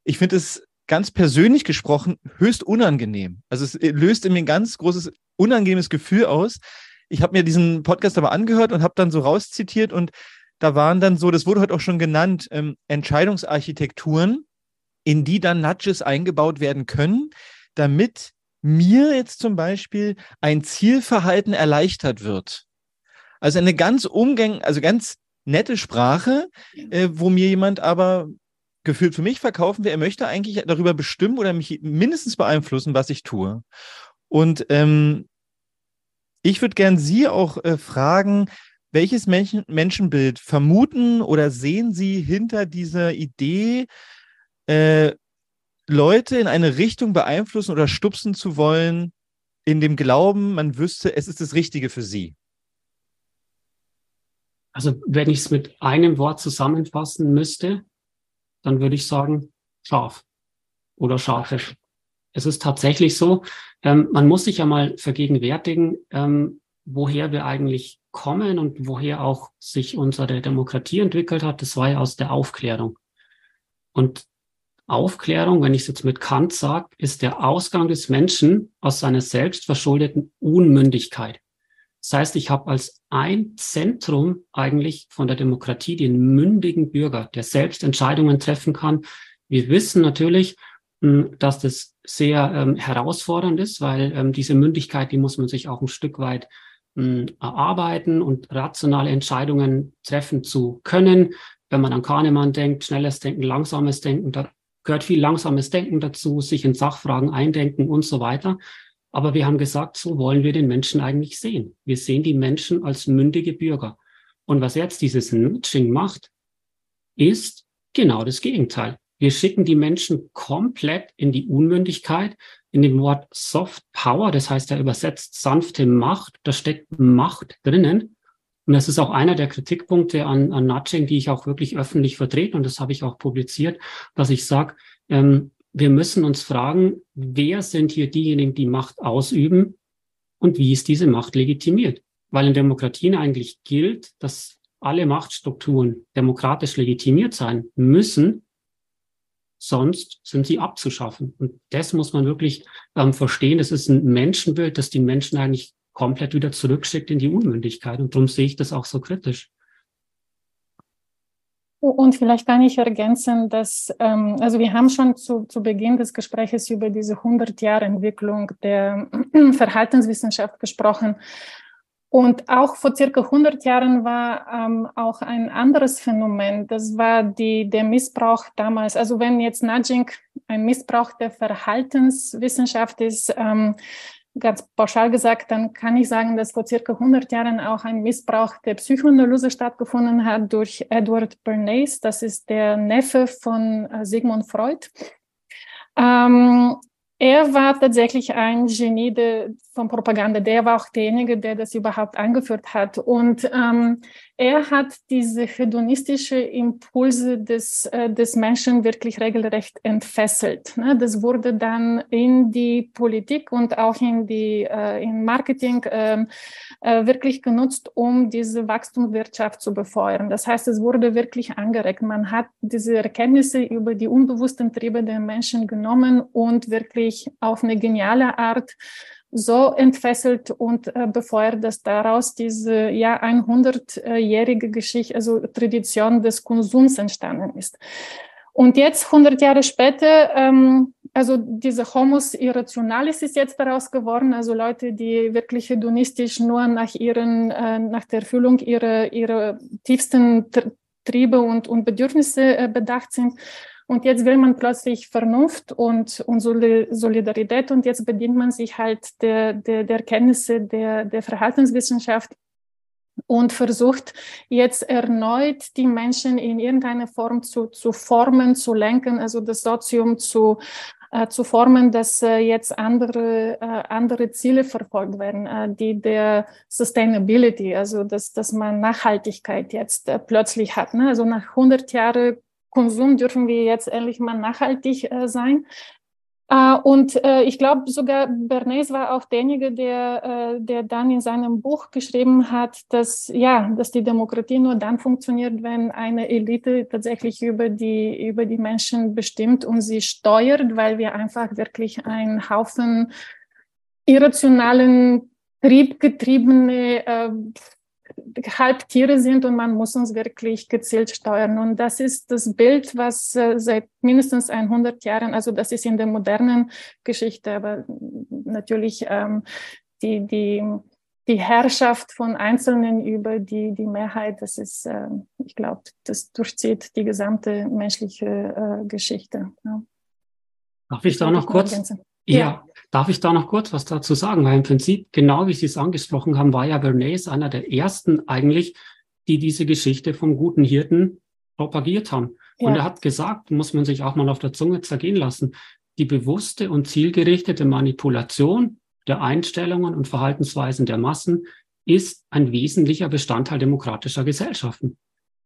Ich finde es ganz persönlich gesprochen höchst unangenehm. Also es löst in mir ein ganz großes unangenehmes Gefühl aus. Ich habe mir diesen Podcast aber angehört und habe dann so rauszitiert und da waren dann so, das wurde heute auch schon genannt, ähm, Entscheidungsarchitekturen, in die dann Nudges eingebaut werden können, damit mir jetzt zum Beispiel ein Zielverhalten erleichtert wird. Also eine ganz umgäng, also ganz nette Sprache, äh, wo mir jemand aber gefühlt für mich verkaufen will, er möchte eigentlich darüber bestimmen oder mich mindestens beeinflussen, was ich tue. Und ähm, ich würde gern Sie auch äh, fragen, welches Menschen Menschenbild vermuten oder sehen Sie hinter dieser Idee, äh, Leute in eine Richtung beeinflussen oder stupsen zu wollen, in dem Glauben, man wüsste, es ist das Richtige für sie? Also wenn ich es mit einem Wort zusammenfassen müsste, dann würde ich sagen scharf oder scharfisch. Es ist tatsächlich so, ähm, man muss sich ja mal vergegenwärtigen, ähm, woher wir eigentlich kommen und woher auch sich unsere Demokratie entwickelt hat. Das war ja aus der Aufklärung. Und Aufklärung, wenn ich es jetzt mit Kant sage, ist der Ausgang des Menschen aus seiner selbstverschuldeten Unmündigkeit. Das heißt, ich habe als ein Zentrum eigentlich von der Demokratie den mündigen Bürger, der selbst Entscheidungen treffen kann. Wir wissen natürlich, hm, dass das sehr ähm, herausfordernd ist, weil ähm, diese Mündigkeit, die muss man sich auch ein Stück weit ähm, erarbeiten und rationale Entscheidungen treffen zu können. Wenn man an Kahnemann denkt, schnelles Denken, langsames Denken, da gehört viel langsames Denken dazu, sich in Sachfragen eindenken und so weiter. Aber wir haben gesagt, so wollen wir den Menschen eigentlich sehen. Wir sehen die Menschen als mündige Bürger. Und was jetzt dieses Nudging macht, ist genau das Gegenteil. Wir schicken die Menschen komplett in die Unmündigkeit. In dem Wort Soft Power, das heißt ja übersetzt sanfte Macht, da steckt Macht drinnen. Und das ist auch einer der Kritikpunkte an, an Nudging, die ich auch wirklich öffentlich vertrete. Und das habe ich auch publiziert, dass ich sage, ähm, wir müssen uns fragen, wer sind hier diejenigen, die Macht ausüben und wie ist diese Macht legitimiert? Weil in Demokratien eigentlich gilt, dass alle Machtstrukturen demokratisch legitimiert sein müssen, sonst sind sie abzuschaffen. Und das muss man wirklich ähm, verstehen. Das ist ein Menschenbild, das die Menschen eigentlich komplett wieder zurückschickt in die Unmündigkeit. Und darum sehe ich das auch so kritisch. Und vielleicht kann ich ergänzen, dass, ähm, also wir haben schon zu, zu Beginn des Gesprächs über diese 100 Jahre Entwicklung der Verhaltenswissenschaft gesprochen. Und auch vor circa 100 Jahren war ähm, auch ein anderes Phänomen. Das war die, der Missbrauch damals. Also wenn jetzt Nudging ein Missbrauch der Verhaltenswissenschaft ist, ähm, ganz pauschal gesagt, dann kann ich sagen, dass vor circa 100 Jahren auch ein Missbrauch der Psychoanalyse stattgefunden hat durch Edward Bernays. Das ist der Neffe von äh, Sigmund Freud. Ähm, er war tatsächlich ein Genie de, von Propaganda. Der war auch derjenige, der das überhaupt eingeführt hat. Und ähm, er hat diese hedonistische Impulse des, äh, des Menschen wirklich regelrecht entfesselt. Ne? Das wurde dann in die Politik und auch in die äh, in Marketing äh, äh, wirklich genutzt, um diese Wachstumswirtschaft zu befeuern. Das heißt, es wurde wirklich angeregt. Man hat diese Erkenntnisse über die unbewussten Triebe der Menschen genommen und wirklich auf eine geniale Art so entfesselt und äh, befeuert, dass daraus diese ja 100-jährige Geschichte, also Tradition des Konsums entstanden ist. Und jetzt 100 Jahre später, ähm, also diese Homos irrationalis ist jetzt daraus geworden, also Leute, die wirklich hedonistisch nur nach ihren, äh, nach der Erfüllung ihrer, ihrer tiefsten Triebe und, und Bedürfnisse äh, bedacht sind. Und jetzt will man plötzlich Vernunft und, und Solidarität und jetzt bedient man sich halt der, der, der Kenntnisse der, der Verhaltenswissenschaft und versucht jetzt erneut die Menschen in irgendeiner Form zu, zu formen, zu lenken, also das Sozium zu, äh, zu formen, dass äh, jetzt andere, äh, andere Ziele verfolgt werden, äh, die der Sustainability, also dass, dass man Nachhaltigkeit jetzt äh, plötzlich hat. Ne? Also nach 100 Jahren Konsum dürfen wir jetzt endlich mal nachhaltig äh, sein. Äh, und äh, ich glaube, sogar Bernays war auch derjenige, der, äh, der dann in seinem Buch geschrieben hat, dass, ja, dass die Demokratie nur dann funktioniert, wenn eine Elite tatsächlich über die, über die Menschen bestimmt und sie steuert, weil wir einfach wirklich einen Haufen irrationalen, triebgetriebene Halbtiere sind und man muss uns wirklich gezielt steuern. Und das ist das Bild, was äh, seit mindestens 100 Jahren, also das ist in der modernen Geschichte, aber natürlich ähm, die, die, die Herrschaft von Einzelnen über die, die Mehrheit, das ist, äh, ich glaube, das durchzieht die gesamte menschliche äh, Geschichte. Ja. Darf ich da noch kurz? Ja. ja. Darf ich da noch kurz was dazu sagen? Weil im Prinzip, genau wie Sie es angesprochen haben, war ja Bernays einer der ersten eigentlich, die diese Geschichte vom guten Hirten propagiert haben. Ja. Und er hat gesagt, muss man sich auch mal auf der Zunge zergehen lassen, die bewusste und zielgerichtete Manipulation der Einstellungen und Verhaltensweisen der Massen ist ein wesentlicher Bestandteil demokratischer Gesellschaften.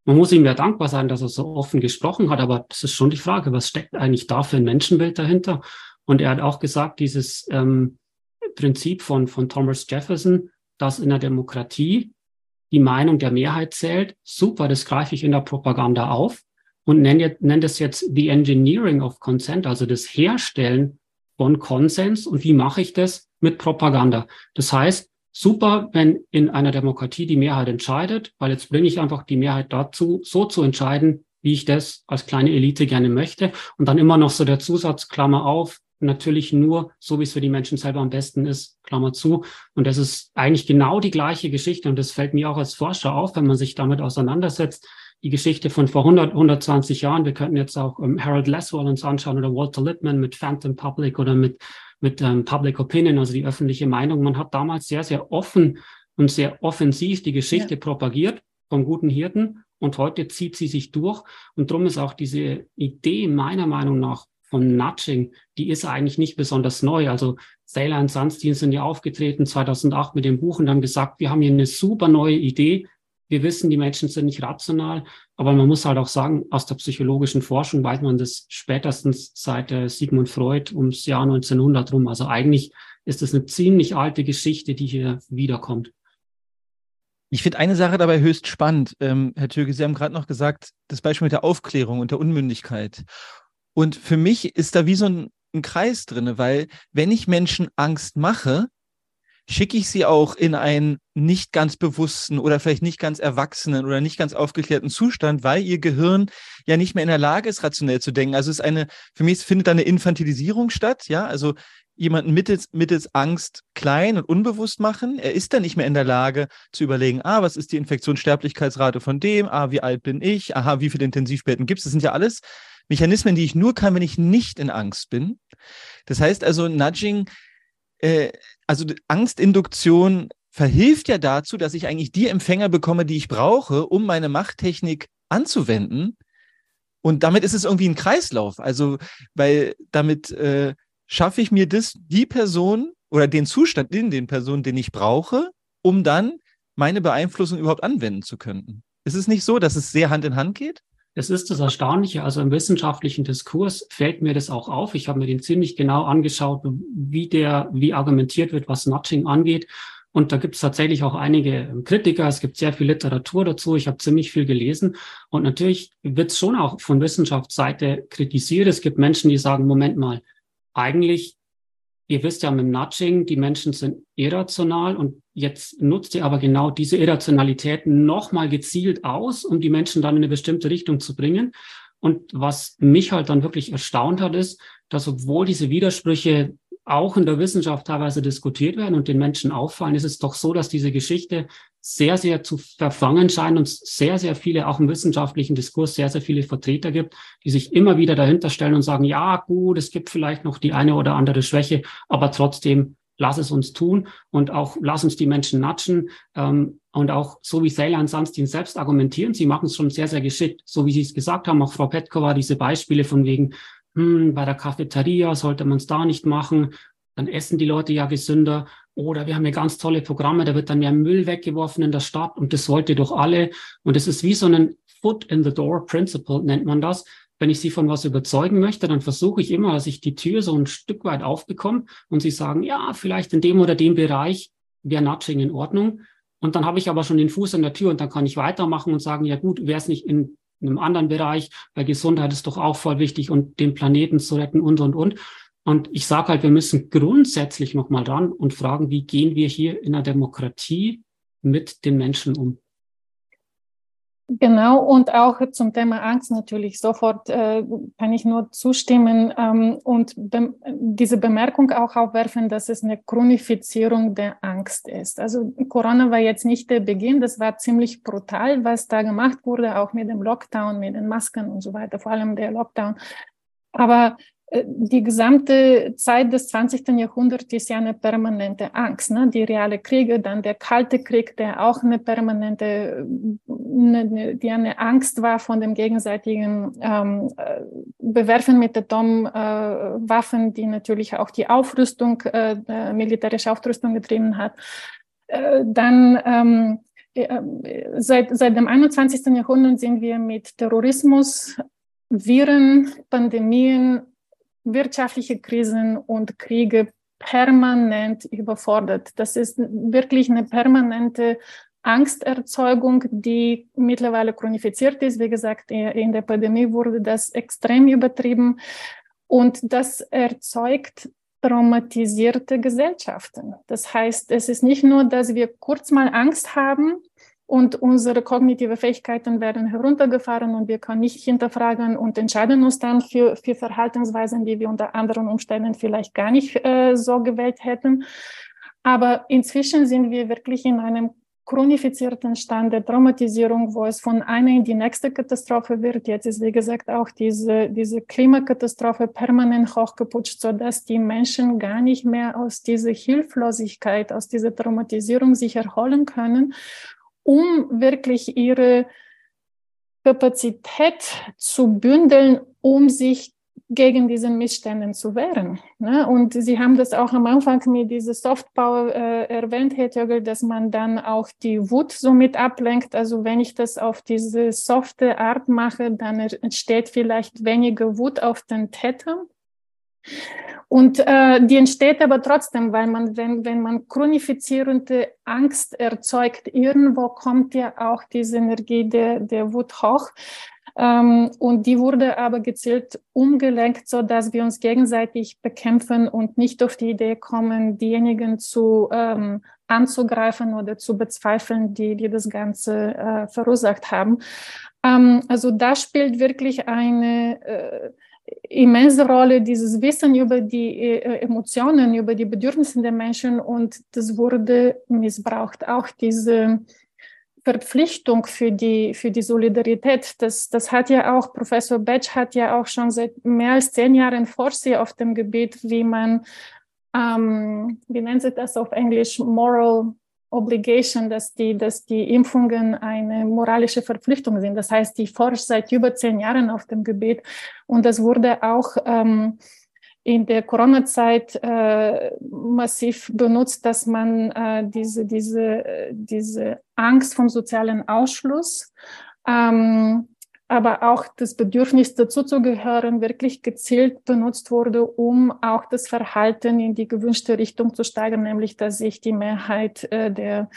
Man muss ihm ja dankbar sein, dass er so offen gesprochen hat, aber das ist schon die Frage, was steckt eigentlich da für ein Menschenbild dahinter? Und er hat auch gesagt, dieses ähm, Prinzip von, von Thomas Jefferson, dass in der Demokratie die Meinung der Mehrheit zählt, super, das greife ich in der Propaganda auf und nenne, nenne das jetzt the engineering of consent, also das Herstellen von Konsens. Und wie mache ich das? Mit Propaganda. Das heißt, super, wenn in einer Demokratie die Mehrheit entscheidet, weil jetzt bringe ich einfach die Mehrheit dazu, so zu entscheiden, wie ich das als kleine Elite gerne möchte. Und dann immer noch so der Zusatz, Klammer auf, natürlich nur so, wie es für die Menschen selber am besten ist, Klammer zu. Und das ist eigentlich genau die gleiche Geschichte. Und das fällt mir auch als Forscher auf, wenn man sich damit auseinandersetzt. Die Geschichte von vor 100, 120 Jahren. Wir könnten jetzt auch ähm, Harold Laswell uns anschauen oder Walter Lippmann mit Phantom Public oder mit mit ähm, Public Opinion, also die öffentliche Meinung. Man hat damals sehr, sehr offen und sehr offensiv die Geschichte ja. propagiert vom guten Hirten und heute zieht sie sich durch. Und darum ist auch diese Idee meiner Meinung nach von Nudging, die ist eigentlich nicht besonders neu. Also Sailor und Sunstein sind ja aufgetreten 2008 mit dem Buch und haben gesagt, wir haben hier eine super neue Idee, wir wissen, die Menschen sind nicht rational, aber man muss halt auch sagen, aus der psychologischen Forschung weiß man das spätestens seit äh, Sigmund Freud ums Jahr 1900 rum. Also eigentlich ist das eine ziemlich alte Geschichte, die hier wiederkommt. Ich finde eine Sache dabei höchst spannend. Ähm, Herr Türke, Sie haben gerade noch gesagt, das Beispiel mit der Aufklärung und der Unmündigkeit. Und für mich ist da wie so ein, ein Kreis drin, weil wenn ich Menschen Angst mache, schicke ich sie auch in einen nicht ganz bewussten oder vielleicht nicht ganz erwachsenen oder nicht ganz aufgeklärten Zustand, weil ihr Gehirn ja nicht mehr in der Lage ist, rationell zu denken. Also es ist eine, für mich findet da eine Infantilisierung statt, ja, also jemanden mittels, mittels Angst klein und unbewusst machen. Er ist dann nicht mehr in der Lage zu überlegen, ah, was ist die Infektionssterblichkeitsrate von dem, ah, wie alt bin ich, aha, wie viele Intensivbetten gibt es. Das sind ja alles Mechanismen, die ich nur kann, wenn ich nicht in Angst bin. Das heißt also, Nudging äh, also Angstinduktion verhilft ja dazu, dass ich eigentlich die Empfänger bekomme, die ich brauche, um meine Machttechnik anzuwenden. Und damit ist es irgendwie ein Kreislauf. Also, weil damit äh, schaffe ich mir das, die Person oder den Zustand in den Personen, den ich brauche, um dann meine Beeinflussung überhaupt anwenden zu können. Ist es nicht so, dass es sehr Hand in Hand geht? Das ist das Erstaunliche. Also im wissenschaftlichen Diskurs fällt mir das auch auf. Ich habe mir den ziemlich genau angeschaut, wie der, wie argumentiert wird, was Nudging angeht. Und da gibt es tatsächlich auch einige Kritiker. Es gibt sehr viel Literatur dazu. Ich habe ziemlich viel gelesen. Und natürlich wird es schon auch von Wissenschaftsseite kritisiert. Es gibt Menschen, die sagen, Moment mal, eigentlich Ihr wisst ja mit dem Nudging, die Menschen sind irrational und jetzt nutzt ihr aber genau diese Irrationalität nochmal gezielt aus, um die Menschen dann in eine bestimmte Richtung zu bringen. Und was mich halt dann wirklich erstaunt hat, ist, dass obwohl diese Widersprüche auch in der Wissenschaft teilweise diskutiert werden und den Menschen auffallen, ist es doch so, dass diese Geschichte sehr, sehr zu verfangen scheint und sehr, sehr viele, auch im wissenschaftlichen Diskurs, sehr, sehr viele Vertreter gibt, die sich immer wieder dahinter stellen und sagen, ja, gut, es gibt vielleicht noch die eine oder andere Schwäche, aber trotzdem lass es uns tun und auch lass uns die Menschen natschen. Ähm, und auch so wie Sailor und Sunstein selbst argumentieren, sie machen es schon sehr, sehr geschickt, so wie Sie es gesagt haben, auch Frau Petkova, diese Beispiele von wegen, hm, bei der Cafeteria sollte man es da nicht machen, dann essen die Leute ja gesünder. Oder wir haben ja ganz tolle Programme, da wird dann mehr Müll weggeworfen in der Stadt und das wollte doch alle. Und es ist wie so ein Foot in the Door Principle, nennt man das. Wenn ich sie von was überzeugen möchte, dann versuche ich immer, dass ich die Tür so ein Stück weit aufbekomme und sie sagen, ja, vielleicht in dem oder dem Bereich wäre Nudging in Ordnung. Und dann habe ich aber schon den Fuß in der Tür und dann kann ich weitermachen und sagen, ja gut, wäre es nicht in in einem anderen Bereich, weil Gesundheit ist doch auch voll wichtig und den Planeten zu retten und, und, und. Und ich sage halt, wir müssen grundsätzlich nochmal ran und fragen, wie gehen wir hier in der Demokratie mit den Menschen um? Genau, und auch zum Thema Angst natürlich sofort äh, kann ich nur zustimmen ähm, und be diese Bemerkung auch aufwerfen, dass es eine Chronifizierung der Angst ist. Also Corona war jetzt nicht der Beginn, das war ziemlich brutal, was da gemacht wurde, auch mit dem Lockdown, mit den Masken und so weiter, vor allem der Lockdown. Aber die gesamte Zeit des 20. Jahrhunderts ist ja eine permanente Angst. Ne? Die reale Kriege, dann der Kalte Krieg, der auch eine permanente, eine, die eine Angst war von dem gegenseitigen ähm, äh, Bewerfen mit Atomwaffen, äh, die natürlich auch die Aufrüstung, äh, militärische Aufrüstung getrieben hat. Äh, dann ähm, seit, seit dem 21. Jahrhundert sind wir mit Terrorismus, Viren, Pandemien, wirtschaftliche Krisen und Kriege permanent überfordert. Das ist wirklich eine permanente Angsterzeugung, die mittlerweile chronifiziert ist. Wie gesagt, in der Pandemie wurde das extrem übertrieben und das erzeugt traumatisierte Gesellschaften. Das heißt, es ist nicht nur, dass wir kurz mal Angst haben und unsere kognitive Fähigkeiten werden heruntergefahren und wir können nicht hinterfragen und entscheiden uns dann für, für Verhaltensweisen, die wir unter anderen Umständen vielleicht gar nicht äh, so gewählt hätten. Aber inzwischen sind wir wirklich in einem chronifizierten Stand der Traumatisierung, wo es von einer in die nächste Katastrophe wird. Jetzt ist, wie gesagt, auch diese, diese Klimakatastrophe permanent hochgeputscht, sodass die Menschen gar nicht mehr aus dieser Hilflosigkeit, aus dieser Traumatisierung sich erholen können um wirklich ihre Kapazität zu bündeln, um sich gegen diese Missstände zu wehren. Ne? Und Sie haben das auch am Anfang mit dieser Softpower äh, erwähnt, Herr Tögel, dass man dann auch die Wut somit ablenkt. Also wenn ich das auf diese softe Art mache, dann entsteht vielleicht weniger Wut auf den Täter. Und äh, die entsteht aber trotzdem, weil man, wenn, wenn man chronifizierende Angst erzeugt, irgendwo kommt ja auch diese Energie der, der Wut hoch. Ähm, und die wurde aber gezielt umgelenkt, so dass wir uns gegenseitig bekämpfen und nicht auf die Idee kommen, diejenigen zu ähm, anzugreifen oder zu bezweifeln, die, die das Ganze äh, verursacht haben. Ähm, also da spielt wirklich eine äh, immense Rolle, dieses Wissen über die äh, Emotionen, über die Bedürfnisse der Menschen und das wurde missbraucht. Auch diese Verpflichtung für die, für die Solidarität, das, das hat ja auch, Professor Betsch hat ja auch schon seit mehr als zehn Jahren forscht auf dem Gebiet, wie man, ähm, wie nennt sich das auf Englisch, Moral Obligation, dass die, dass die Impfungen eine moralische Verpflichtung sind. Das heißt, die forscht seit über zehn Jahren auf dem Gebiet und das wurde auch ähm, in der Corona-Zeit äh, massiv benutzt, dass man äh, diese, diese, diese Angst vom sozialen Ausschluss ähm, aber auch das Bedürfnis dazuzugehören wirklich gezielt benutzt wurde, um auch das Verhalten in die gewünschte Richtung zu steigern, nämlich dass sich die Mehrheit äh, der,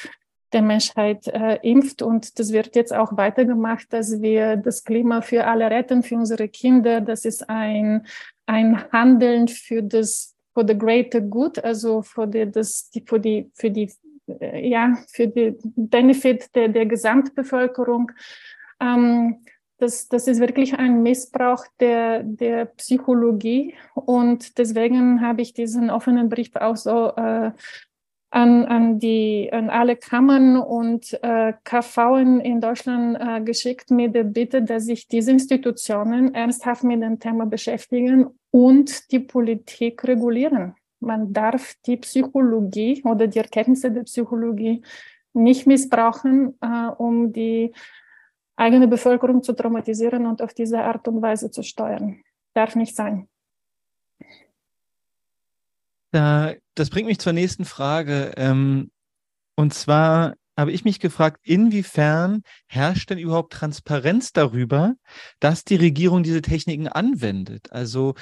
der Menschheit äh, impft. Und das wird jetzt auch weitergemacht, dass wir das Klima für alle retten, für unsere Kinder. Das ist ein, ein Handeln für das, for the greater good, also für die, das, für die, für die, äh, ja, für die Benefit der, der Gesamtbevölkerung. Ähm, das, das ist wirklich ein Missbrauch der, der Psychologie und deswegen habe ich diesen offenen Brief auch so äh, an, an, die, an alle Kammern und äh, KV in, in Deutschland äh, geschickt mit der Bitte, dass sich diese Institutionen ernsthaft mit dem Thema beschäftigen und die Politik regulieren. Man darf die Psychologie oder die Erkenntnisse der Psychologie nicht missbrauchen, äh, um die eigene Bevölkerung zu traumatisieren und auf diese Art und Weise zu steuern. Darf nicht sein. Da, das bringt mich zur nächsten Frage. Ähm, und zwar habe ich mich gefragt, inwiefern herrscht denn überhaupt Transparenz darüber, dass die Regierung diese Techniken anwendet? Also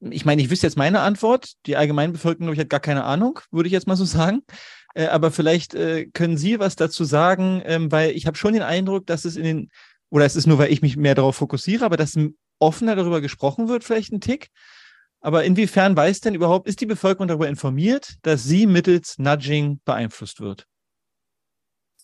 ich meine, ich wüsste jetzt meine Antwort. Die Allgemeinbevölkerung, ich, hat gar keine Ahnung, würde ich jetzt mal so sagen. Äh, aber vielleicht äh, können Sie was dazu sagen, ähm, weil ich habe schon den Eindruck, dass es in den, oder es ist nur, weil ich mich mehr darauf fokussiere, aber dass offener darüber gesprochen wird, vielleicht ein Tick. Aber inwiefern weiß denn überhaupt, ist die Bevölkerung darüber informiert, dass sie mittels Nudging beeinflusst wird?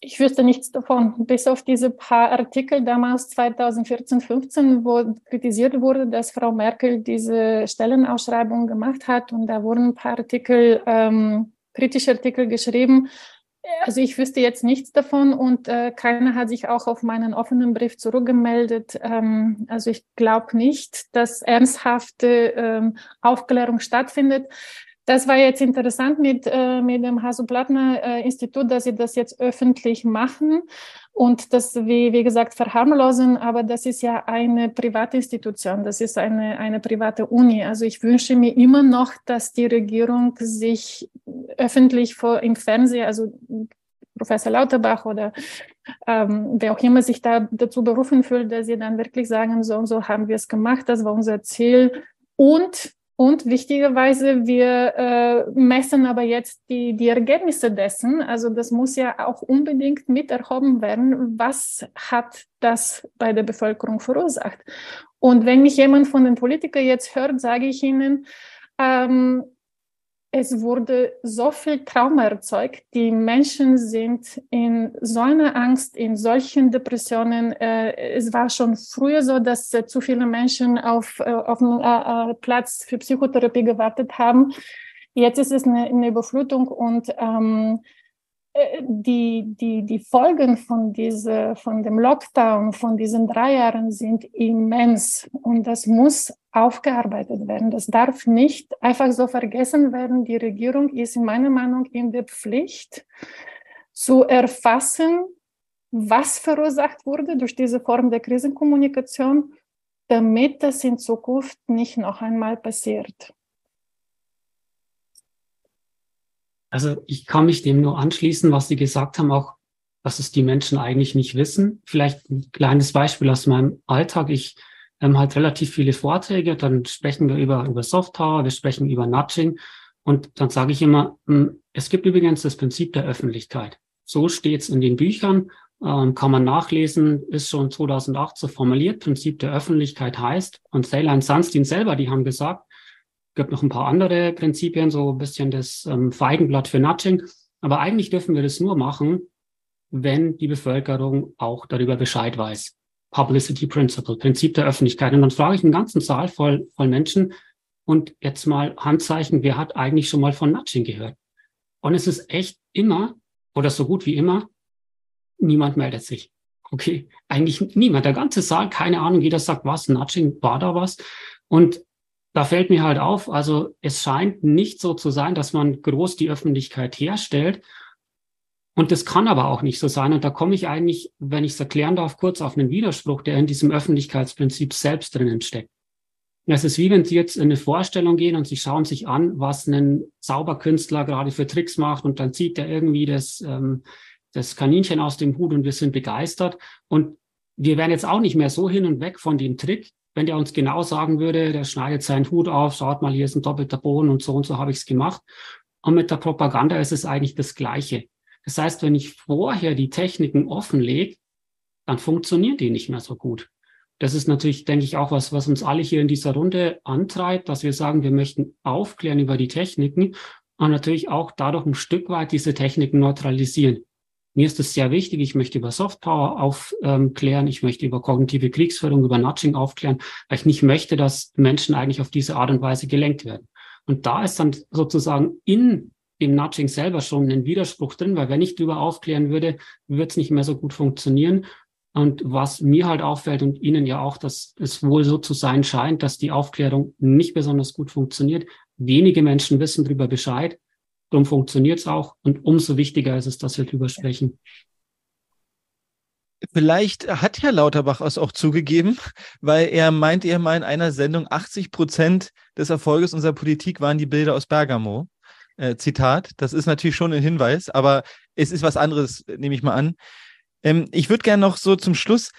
Ich wüsste nichts davon, bis auf diese paar Artikel damals 2014, 15, wo kritisiert wurde, dass Frau Merkel diese Stellenausschreibung gemacht hat. Und da wurden ein paar Artikel ähm, kritische Artikel geschrieben. also ich wüsste jetzt nichts davon und äh, keiner hat sich auch auf meinen offenen Brief zurückgemeldet. Ähm, also ich glaube nicht, dass ernsthafte ähm, Aufklärung stattfindet. Das war jetzt interessant mit, äh, mit dem Hasso-Plattner-Institut, dass sie das jetzt öffentlich machen und das, wie, wie gesagt, verharmlosen. Aber das ist ja eine private Institution, das ist eine, eine private Uni. Also ich wünsche mir immer noch, dass die Regierung sich öffentlich vor, im Fernsehen, also Professor Lauterbach oder ähm, wer auch immer sich da dazu berufen fühlt, dass sie dann wirklich sagen, so und so haben wir es gemacht, das war unser Ziel. Und und wichtigerweise, wir äh, messen aber jetzt die, die Ergebnisse dessen. Also das muss ja auch unbedingt mit erhoben werden. Was hat das bei der Bevölkerung verursacht? Und wenn mich jemand von den Politikern jetzt hört, sage ich Ihnen, ähm, es wurde so viel Trauma erzeugt. Die Menschen sind in so einer Angst, in solchen Depressionen. Äh, es war schon früher so, dass äh, zu viele Menschen auf, äh, auf einen Platz für Psychotherapie gewartet haben. Jetzt ist es eine, eine Überflutung und ähm, die, die, die Folgen von, diese, von dem Lockdown, von diesen drei Jahren sind immens und das muss aufgearbeitet werden. Das darf nicht einfach so vergessen werden. Die Regierung ist in meiner Meinung in der Pflicht zu erfassen, was verursacht wurde durch diese Form der Krisenkommunikation, damit das in Zukunft nicht noch einmal passiert. Also ich kann mich dem nur anschließen, was Sie gesagt haben, auch, dass es die Menschen eigentlich nicht wissen. Vielleicht ein kleines Beispiel aus meinem Alltag. Ich ähm, halt relativ viele Vorträge, dann sprechen wir über, über Soft Power, wir sprechen über Nudging und dann sage ich immer, hm, es gibt übrigens das Prinzip der Öffentlichkeit. So steht's in den Büchern, ähm, kann man nachlesen, ist schon 2008 so formuliert. Prinzip der Öffentlichkeit heißt, und Seylan Sunstein selber, die haben gesagt, gibt noch ein paar andere Prinzipien, so ein bisschen das ähm, Feigenblatt für Nudging. Aber eigentlich dürfen wir das nur machen, wenn die Bevölkerung auch darüber Bescheid weiß. Publicity Principle, Prinzip der Öffentlichkeit. Und dann frage ich einen ganzen Saal voll, voll Menschen und jetzt mal Handzeichen, wer hat eigentlich schon mal von Nudging gehört? Und es ist echt immer oder so gut wie immer, niemand meldet sich. Okay, eigentlich niemand. Der ganze Saal, keine Ahnung, jeder sagt was, Nudging, war da was? Und da fällt mir halt auf, also es scheint nicht so zu sein, dass man groß die Öffentlichkeit herstellt und das kann aber auch nicht so sein. Und da komme ich eigentlich, wenn ich es erklären darf, kurz auf einen Widerspruch, der in diesem Öffentlichkeitsprinzip selbst drinnen steckt. Es ist wie wenn Sie jetzt in eine Vorstellung gehen und Sie schauen sich an, was ein Zauberkünstler gerade für Tricks macht und dann zieht er irgendwie das, ähm, das Kaninchen aus dem Hut und wir sind begeistert. Und wir wären jetzt auch nicht mehr so hin und weg von dem Trick, wenn der uns genau sagen würde, der schneidet seinen Hut auf, schaut mal, hier ist ein doppelter Boden und so und so habe ich es gemacht. Und mit der Propaganda ist es eigentlich das Gleiche. Das heißt, wenn ich vorher die Techniken offenlege, dann funktionieren die nicht mehr so gut. Das ist natürlich, denke ich, auch was, was uns alle hier in dieser Runde antreibt, dass wir sagen, wir möchten aufklären über die Techniken und natürlich auch dadurch ein Stück weit diese Techniken neutralisieren. Mir ist es sehr wichtig, ich möchte über Softpower aufklären, ich möchte über kognitive Kriegsführung, über Nudging aufklären, weil ich nicht möchte, dass Menschen eigentlich auf diese Art und Weise gelenkt werden. Und da ist dann sozusagen in im Nudging selber schon einen Widerspruch drin, weil wenn ich darüber aufklären würde, würde es nicht mehr so gut funktionieren. Und was mir halt auffällt und Ihnen ja auch, dass es wohl so zu sein scheint, dass die Aufklärung nicht besonders gut funktioniert. Wenige Menschen wissen darüber Bescheid. Darum funktioniert es auch. Und umso wichtiger ist es, dass wir darüber sprechen. Vielleicht hat Herr Lauterbach es auch zugegeben, weil er meint er mal in einer Sendung, 80 Prozent des Erfolges unserer Politik waren die Bilder aus Bergamo äh, Zitat. Das ist natürlich schon ein Hinweis, aber es ist was anderes, nehme ich mal an. Ähm, ich würde gerne noch so zum Schluss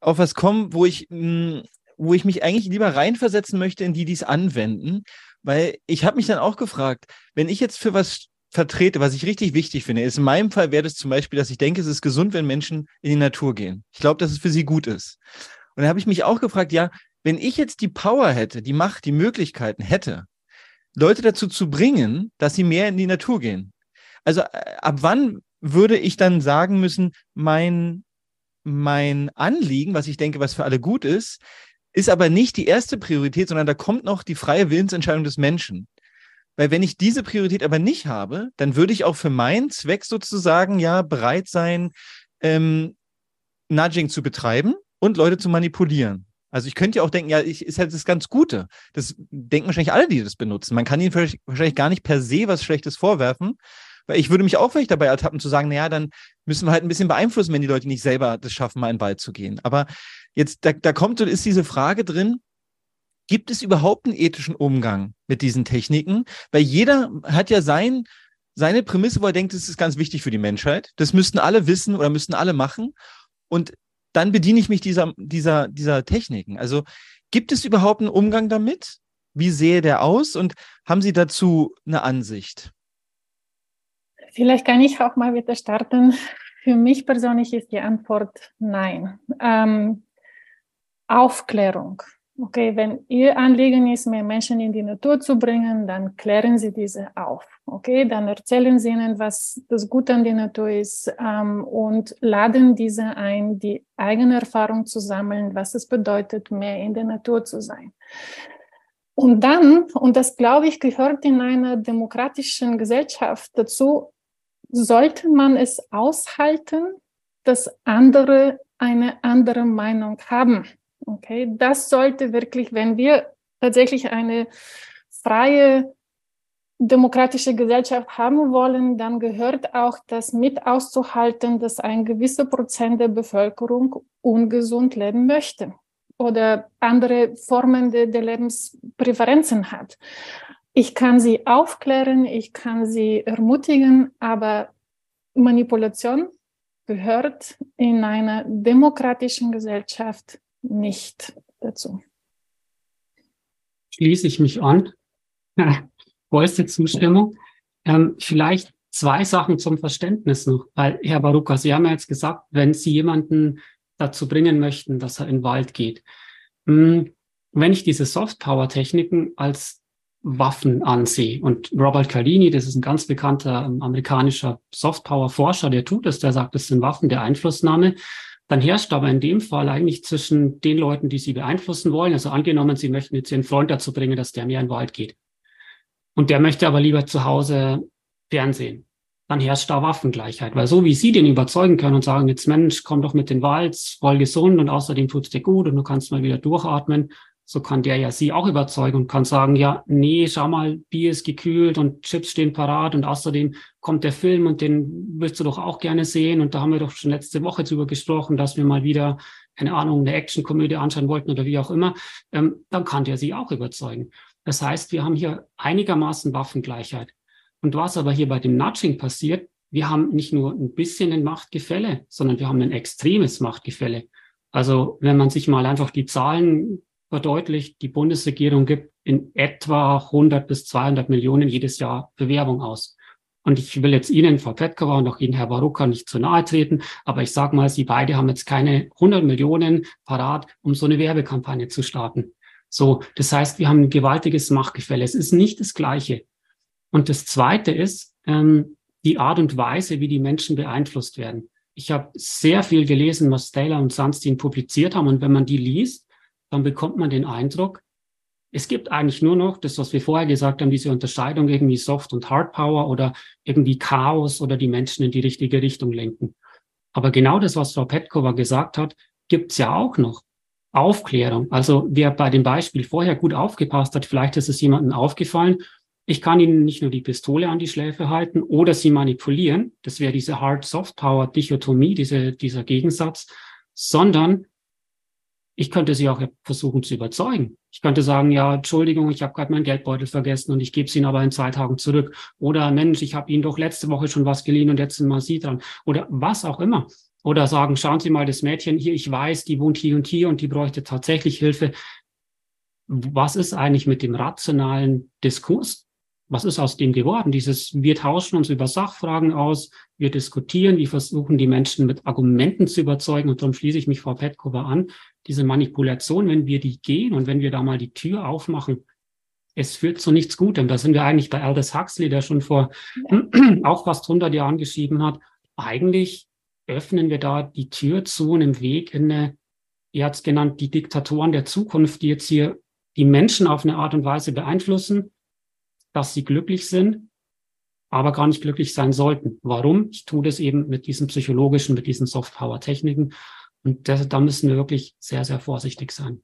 auf was kommen, wo ich, mh, hm, wo ich mich eigentlich lieber reinversetzen möchte in die, die es anwenden, weil ich habe mich dann auch gefragt, wenn ich jetzt für was vertrete, was ich richtig wichtig finde, ist in meinem Fall wäre das zum Beispiel, dass ich denke, es ist gesund, wenn Menschen in die Natur gehen. Ich glaube, dass es für sie gut ist. Und da habe ich mich auch gefragt, ja, wenn ich jetzt die Power hätte, die Macht, die Möglichkeiten hätte, Leute dazu zu bringen, dass sie mehr in die Natur gehen. Also äh, ab wann würde ich dann sagen müssen, mein, mein Anliegen, was ich denke, was für alle gut ist, ist aber nicht die erste Priorität, sondern da kommt noch die freie Willensentscheidung des Menschen. Weil wenn ich diese Priorität aber nicht habe, dann würde ich auch für meinen Zweck sozusagen ja bereit sein, ähm, Nudging zu betreiben und Leute zu manipulieren. Also ich könnte ja auch denken, ja, ich, ist halt das ganz Gute. Das denken wahrscheinlich alle, die das benutzen. Man kann ihnen wahrscheinlich gar nicht per se was Schlechtes vorwerfen, weil ich würde mich auch vielleicht dabei ertappen zu sagen, naja, dann müssen wir halt ein bisschen beeinflussen, wenn die Leute nicht selber das schaffen, mal in den Wald zu gehen. Aber jetzt, da, da kommt und ist diese Frage drin, gibt es überhaupt einen ethischen Umgang mit diesen Techniken? Weil jeder hat ja sein, seine Prämisse, wo er denkt, das ist ganz wichtig für die Menschheit. Das müssten alle wissen oder müssten alle machen. Und dann bediene ich mich dieser, dieser, dieser Techniken. Also gibt es überhaupt einen Umgang damit? Wie sehe der aus? Und haben Sie dazu eine Ansicht? Vielleicht kann ich auch mal wieder starten. Für mich persönlich ist die Antwort nein. Ähm, Aufklärung. Okay, wenn Ihr Anliegen ist, mehr Menschen in die Natur zu bringen, dann klären Sie diese auf. Okay, dann erzählen Sie ihnen, was das Gute an der Natur ist ähm, und laden diese ein, die eigene Erfahrung zu sammeln, was es bedeutet, mehr in der Natur zu sein. Und dann, und das glaube ich, gehört in einer demokratischen Gesellschaft dazu, sollte man es aushalten, dass andere eine andere Meinung haben. Okay, das sollte wirklich, wenn wir tatsächlich eine freie demokratische Gesellschaft haben wollen, dann gehört auch das mit auszuhalten, dass ein gewisser Prozent der Bevölkerung ungesund leben möchte oder andere Formen der, der Lebenspräferenzen hat. Ich kann sie aufklären, ich kann sie ermutigen, aber Manipulation gehört in einer demokratischen Gesellschaft nicht dazu. Schließe ich mich an. Vollste Zustimmung. Ähm, vielleicht zwei Sachen zum Verständnis noch, weil Herr Baruka, Sie haben ja jetzt gesagt, wenn Sie jemanden dazu bringen möchten, dass er in den Wald geht. Hm, wenn ich diese Soft-Power-Techniken als Waffen ansehe. Und Robert Cardini, das ist ein ganz bekannter ähm, amerikanischer Softpower-Forscher, der tut es, der sagt, das sind Waffen der Einflussnahme. Dann herrscht aber in dem Fall eigentlich zwischen den Leuten, die sie beeinflussen wollen, also angenommen, sie möchten jetzt ihren Freund dazu bringen, dass der mehr in den Wald geht. Und der möchte aber lieber zu Hause Fernsehen. Dann herrscht da Waffengleichheit, weil so wie sie den überzeugen können und sagen, jetzt Mensch, komm doch mit den Wald, voll gesund und außerdem tut's dir gut und du kannst mal wieder durchatmen, so kann der ja sie auch überzeugen und kann sagen, ja, nee, schau mal, Bier ist gekühlt und Chips stehen parat und außerdem kommt der Film und den willst du doch auch gerne sehen und da haben wir doch schon letzte Woche drüber gesprochen, dass wir mal wieder, keine Ahnung, eine Actionkomödie anschauen wollten oder wie auch immer, ähm, dann kann der sie auch überzeugen. Das heißt, wir haben hier einigermaßen Waffengleichheit. Und was aber hier bei dem Nudging passiert, wir haben nicht nur ein bisschen ein Machtgefälle, sondern wir haben ein extremes Machtgefälle. Also wenn man sich mal einfach die Zahlen verdeutlicht, die Bundesregierung gibt in etwa 100 bis 200 Millionen jedes Jahr für Werbung aus. Und ich will jetzt Ihnen, Frau Petkova und auch Ihnen, Herr Baruka, nicht zu nahe treten, aber ich sage mal, Sie beide haben jetzt keine 100 Millionen parat, um so eine Werbekampagne zu starten. So, das heißt, wir haben ein gewaltiges Machtgefälle. Es ist nicht das Gleiche. Und das Zweite ist ähm, die Art und Weise, wie die Menschen beeinflusst werden. Ich habe sehr viel gelesen, was Taylor und Sunstein publiziert haben. Und wenn man die liest, dann bekommt man den Eindruck, es gibt eigentlich nur noch das, was wir vorher gesagt haben, diese Unterscheidung irgendwie Soft und Hard Power oder irgendwie Chaos oder die Menschen in die richtige Richtung lenken. Aber genau das, was Frau Petkova gesagt hat, gibt's ja auch noch. Aufklärung. Also wer bei dem Beispiel vorher gut aufgepasst hat, vielleicht ist es jemandem aufgefallen, ich kann ihnen nicht nur die Pistole an die Schläfe halten oder sie manipulieren, das wäre diese Hard-Soft-Power-Dichotomie, diese, dieser Gegensatz, sondern ich könnte sie auch versuchen zu überzeugen. Ich könnte sagen, ja, Entschuldigung, ich habe gerade meinen Geldbeutel vergessen und ich gebe es Ihnen aber in zwei Tagen zurück. Oder Mensch, ich habe Ihnen doch letzte Woche schon was geliehen und jetzt sind mal Sie dran. Oder was auch immer. Oder sagen, schauen Sie mal, das Mädchen hier, ich weiß, die wohnt hier und hier und die bräuchte tatsächlich Hilfe. Was ist eigentlich mit dem rationalen Diskurs? Was ist aus dem geworden? Dieses, wir tauschen uns über Sachfragen aus, wir diskutieren, wir versuchen die Menschen mit Argumenten zu überzeugen und darum schließe ich mich Frau Petkova an. Diese Manipulation, wenn wir die gehen und wenn wir da mal die Tür aufmachen, es führt zu nichts Gutem. Da sind wir eigentlich bei Aldous Huxley, der schon vor ja. auch fast 100 Jahren geschrieben hat. Eigentlich öffnen wir da die Tür zu einem Weg in eine, er hat es genannt, die Diktatoren der Zukunft, die jetzt hier die Menschen auf eine Art und Weise beeinflussen, dass sie glücklich sind, aber gar nicht glücklich sein sollten. Warum? Ich tue das eben mit diesen psychologischen, mit diesen Soft-Power-Techniken. Und das, da müssen wir wirklich sehr, sehr vorsichtig sein.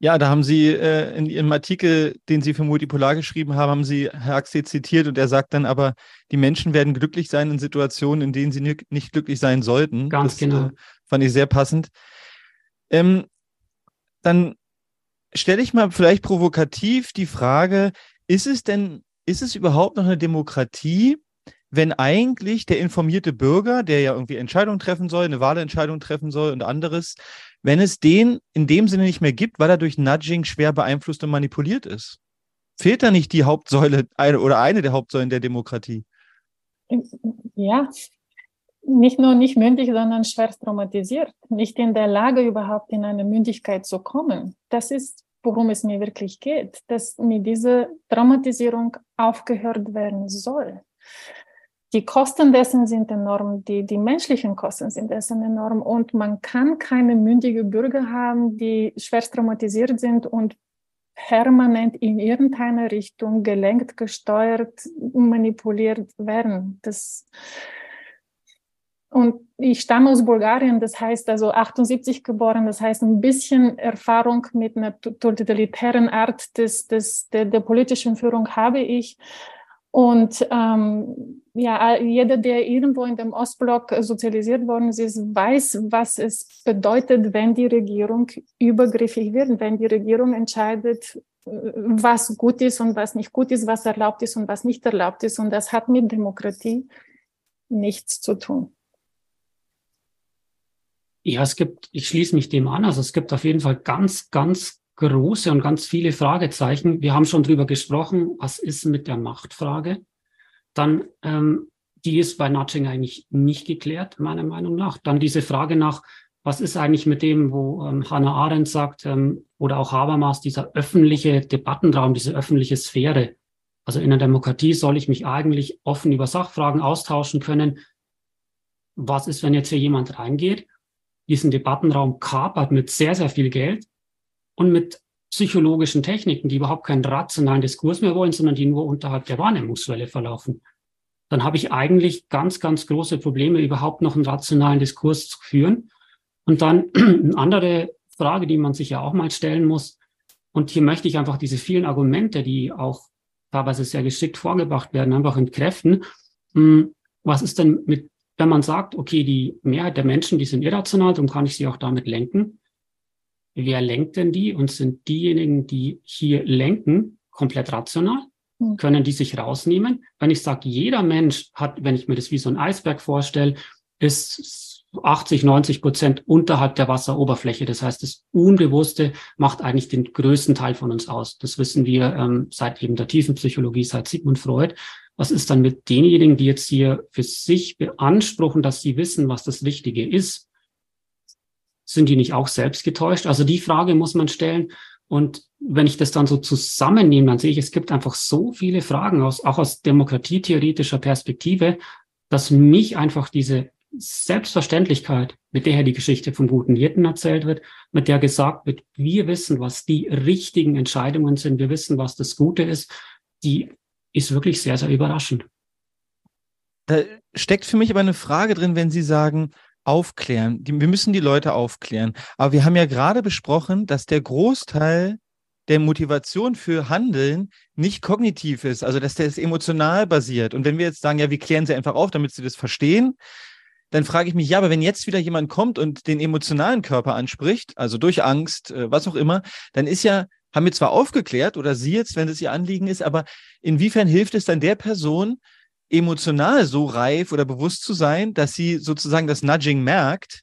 Ja, da haben Sie äh, in Ihrem Artikel, den Sie für Multipolar geschrieben haben, haben Sie Herr Axel zitiert und er sagt dann aber, die Menschen werden glücklich sein in Situationen, in denen sie nicht glücklich sein sollten. Ganz das, genau. Äh, fand ich sehr passend. Ähm, dann stelle ich mal vielleicht provokativ die Frage, ist es denn, ist es überhaupt noch eine Demokratie, wenn eigentlich der informierte Bürger, der ja irgendwie Entscheidungen treffen soll, eine Wahlentscheidung treffen soll und anderes, wenn es den in dem Sinne nicht mehr gibt, weil er durch Nudging schwer beeinflusst und manipuliert ist? Fehlt da nicht die Hauptsäule eine, oder eine der Hauptsäulen der Demokratie? Ja, nicht nur nicht mündig, sondern schwerst traumatisiert, nicht in der Lage überhaupt in eine Mündigkeit zu kommen. Das ist, worum es mir wirklich geht, dass mit dieser Traumatisierung aufgehört werden soll die Kosten dessen sind enorm, die, die menschlichen Kosten sind dessen enorm und man kann keine mündige Bürger haben, die schwerst traumatisiert sind und permanent in irgendeine Richtung gelenkt, gesteuert, manipuliert werden. Das, und ich stamme aus Bulgarien, das heißt also 78 geboren, das heißt ein bisschen Erfahrung mit einer totalitären Art des, des, der, der politischen Führung habe ich. Und ähm, ja, jeder, der irgendwo in dem Ostblock sozialisiert worden ist, weiß, was es bedeutet, wenn die Regierung übergriffig wird, wenn die Regierung entscheidet, äh, was gut ist und was nicht gut ist, was erlaubt ist und was nicht erlaubt ist. Und das hat mit Demokratie nichts zu tun. Ja, es gibt, ich schließe mich dem an, also es gibt auf jeden Fall ganz, ganz große und ganz viele Fragezeichen. Wir haben schon drüber gesprochen, was ist mit der Machtfrage? Dann, ähm, die ist bei Nudging eigentlich nicht geklärt, meiner Meinung nach. Dann diese Frage nach, was ist eigentlich mit dem, wo ähm, Hannah Arendt sagt, ähm, oder auch Habermas, dieser öffentliche Debattenraum, diese öffentliche Sphäre. Also in einer Demokratie soll ich mich eigentlich offen über Sachfragen austauschen können. Was ist, wenn jetzt hier jemand reingeht, diesen Debattenraum kapert mit sehr, sehr viel Geld und mit psychologischen Techniken, die überhaupt keinen rationalen Diskurs mehr wollen, sondern die nur unterhalb der Wahrnehmungsschwelle verlaufen, dann habe ich eigentlich ganz, ganz große Probleme, überhaupt noch einen rationalen Diskurs zu führen. Und dann eine andere Frage, die man sich ja auch mal stellen muss, und hier möchte ich einfach diese vielen Argumente, die auch teilweise sehr geschickt vorgebracht werden, einfach entkräften. Hm, was ist denn mit, wenn man sagt, okay, die Mehrheit der Menschen, die sind irrational, darum kann ich sie auch damit lenken wer lenkt denn die? Und sind diejenigen, die hier lenken, komplett rational? Hm. Können die sich rausnehmen? Wenn ich sage, jeder Mensch hat, wenn ich mir das wie so ein Eisberg vorstelle, ist 80, 90 Prozent unterhalb der Wasseroberfläche. Das heißt, das Unbewusste macht eigentlich den größten Teil von uns aus. Das wissen wir ähm, seit eben der tiefen Psychologie, seit Sigmund Freud. Was ist dann mit denjenigen, die jetzt hier für sich beanspruchen, dass sie wissen, was das Richtige ist? Sind die nicht auch selbst getäuscht? Also die Frage muss man stellen. Und wenn ich das dann so zusammennehme, dann sehe ich, es gibt einfach so viele Fragen aus, auch aus demokratietheoretischer Perspektive, dass mich einfach diese Selbstverständlichkeit, mit der die Geschichte vom guten Hirten erzählt wird, mit der gesagt wird, wir wissen, was die richtigen Entscheidungen sind, wir wissen, was das Gute ist, die ist wirklich sehr, sehr überraschend. Da steckt für mich aber eine Frage drin, wenn Sie sagen, aufklären. Wir müssen die Leute aufklären. Aber wir haben ja gerade besprochen, dass der Großteil der Motivation für Handeln nicht kognitiv ist, also dass der ist emotional basiert. Und wenn wir jetzt sagen, ja, wir klären sie einfach auf, damit sie das verstehen, dann frage ich mich, ja, aber wenn jetzt wieder jemand kommt und den emotionalen Körper anspricht, also durch Angst, äh, was auch immer, dann ist ja, haben wir zwar aufgeklärt oder sie jetzt, wenn es ihr Anliegen ist, aber inwiefern hilft es dann der Person, emotional so reif oder bewusst zu sein, dass sie sozusagen das Nudging merkt,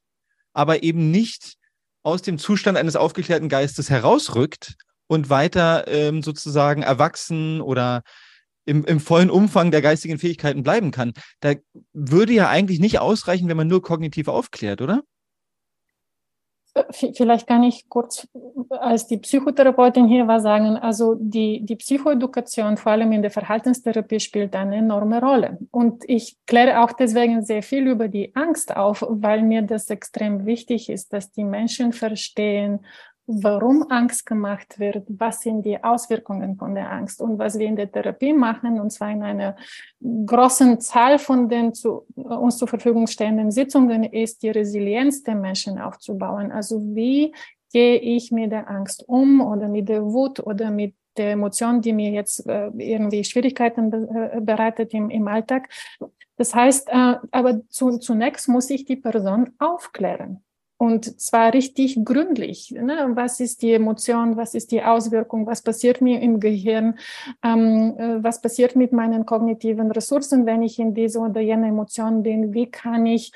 aber eben nicht aus dem Zustand eines aufgeklärten Geistes herausrückt und weiter ähm, sozusagen erwachsen oder im, im vollen Umfang der geistigen Fähigkeiten bleiben kann. Da würde ja eigentlich nicht ausreichen, wenn man nur kognitiv aufklärt, oder? Vielleicht kann ich kurz als die Psychotherapeutin hier was sagen. Also die, die Psychoedukation, vor allem in der Verhaltenstherapie, spielt eine enorme Rolle. Und ich kläre auch deswegen sehr viel über die Angst auf, weil mir das extrem wichtig ist, dass die Menschen verstehen, warum Angst gemacht wird, was sind die Auswirkungen von der Angst und was wir in der Therapie machen, und zwar in einer großen Zahl von den zu, uns zur Verfügung stehenden Sitzungen, ist die Resilienz der Menschen aufzubauen. Also wie gehe ich mit der Angst um oder mit der Wut oder mit der Emotion, die mir jetzt äh, irgendwie Schwierigkeiten äh, bereitet im, im Alltag. Das heißt, äh, aber zu, zunächst muss ich die Person aufklären. Und zwar richtig gründlich. Ne? Was ist die Emotion? Was ist die Auswirkung? Was passiert mir im Gehirn? Ähm, äh, was passiert mit meinen kognitiven Ressourcen, wenn ich in diese oder jene Emotion bin? Wie kann ich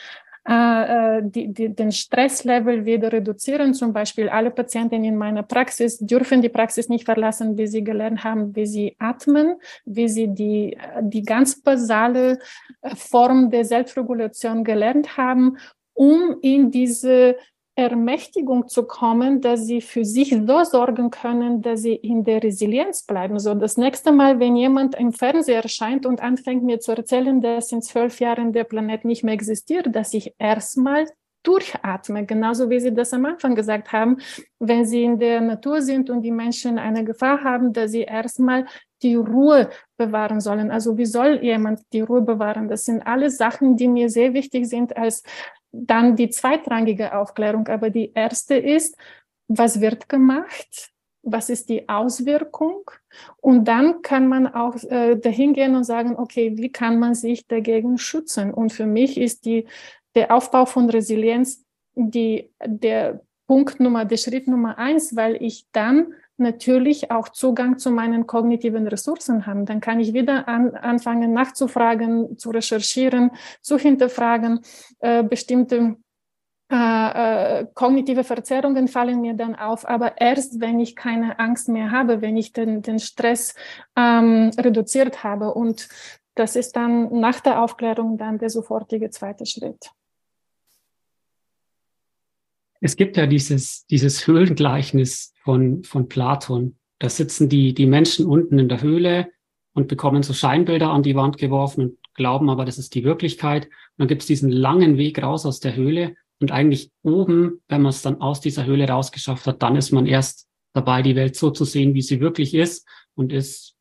äh, äh, die, die, den Stresslevel wieder reduzieren. Zum Beispiel alle Patienten in meiner Praxis dürfen die Praxis nicht verlassen, wie sie gelernt haben, wie sie atmen, wie sie die, die ganz basale äh, Form der Selbstregulation gelernt haben, um in diese Ermächtigung zu kommen, dass sie für sich so sorgen können, dass sie in der Resilienz bleiben. So das nächste Mal, wenn jemand im Fernseher erscheint und anfängt mir zu erzählen, dass in zwölf Jahren der Planet nicht mehr existiert, dass ich erstmal durchatme, genauso wie Sie das am Anfang gesagt haben, wenn Sie in der Natur sind und die Menschen eine Gefahr haben, dass Sie erstmal die Ruhe bewahren sollen. Also wie soll jemand die Ruhe bewahren? Das sind alles Sachen, die mir sehr wichtig sind als dann die zweitrangige Aufklärung, aber die erste ist, was wird gemacht? Was ist die Auswirkung? Und dann kann man auch äh, dahin gehen und sagen, okay, wie kann man sich dagegen schützen? Und für mich ist die, der Aufbau von Resilienz die, der Punkt Nummer, der Schritt Nummer eins, weil ich dann natürlich auch Zugang zu meinen kognitiven Ressourcen haben. Dann kann ich wieder an, anfangen nachzufragen, zu recherchieren, zu hinterfragen. Äh, bestimmte äh, äh, kognitive Verzerrungen fallen mir dann auf, aber erst wenn ich keine Angst mehr habe, wenn ich den, den Stress ähm, reduziert habe. Und das ist dann nach der Aufklärung dann der sofortige zweite Schritt. Es gibt ja dieses, dieses Höhlengleichnis von, von Platon. Da sitzen die, die Menschen unten in der Höhle und bekommen so Scheinbilder an die Wand geworfen und glauben aber, das ist die Wirklichkeit. Und dann gibt es diesen langen Weg raus aus der Höhle. Und eigentlich oben, wenn man es dann aus dieser Höhle rausgeschafft hat, dann ist man erst dabei, die Welt so zu sehen, wie sie wirklich ist und ist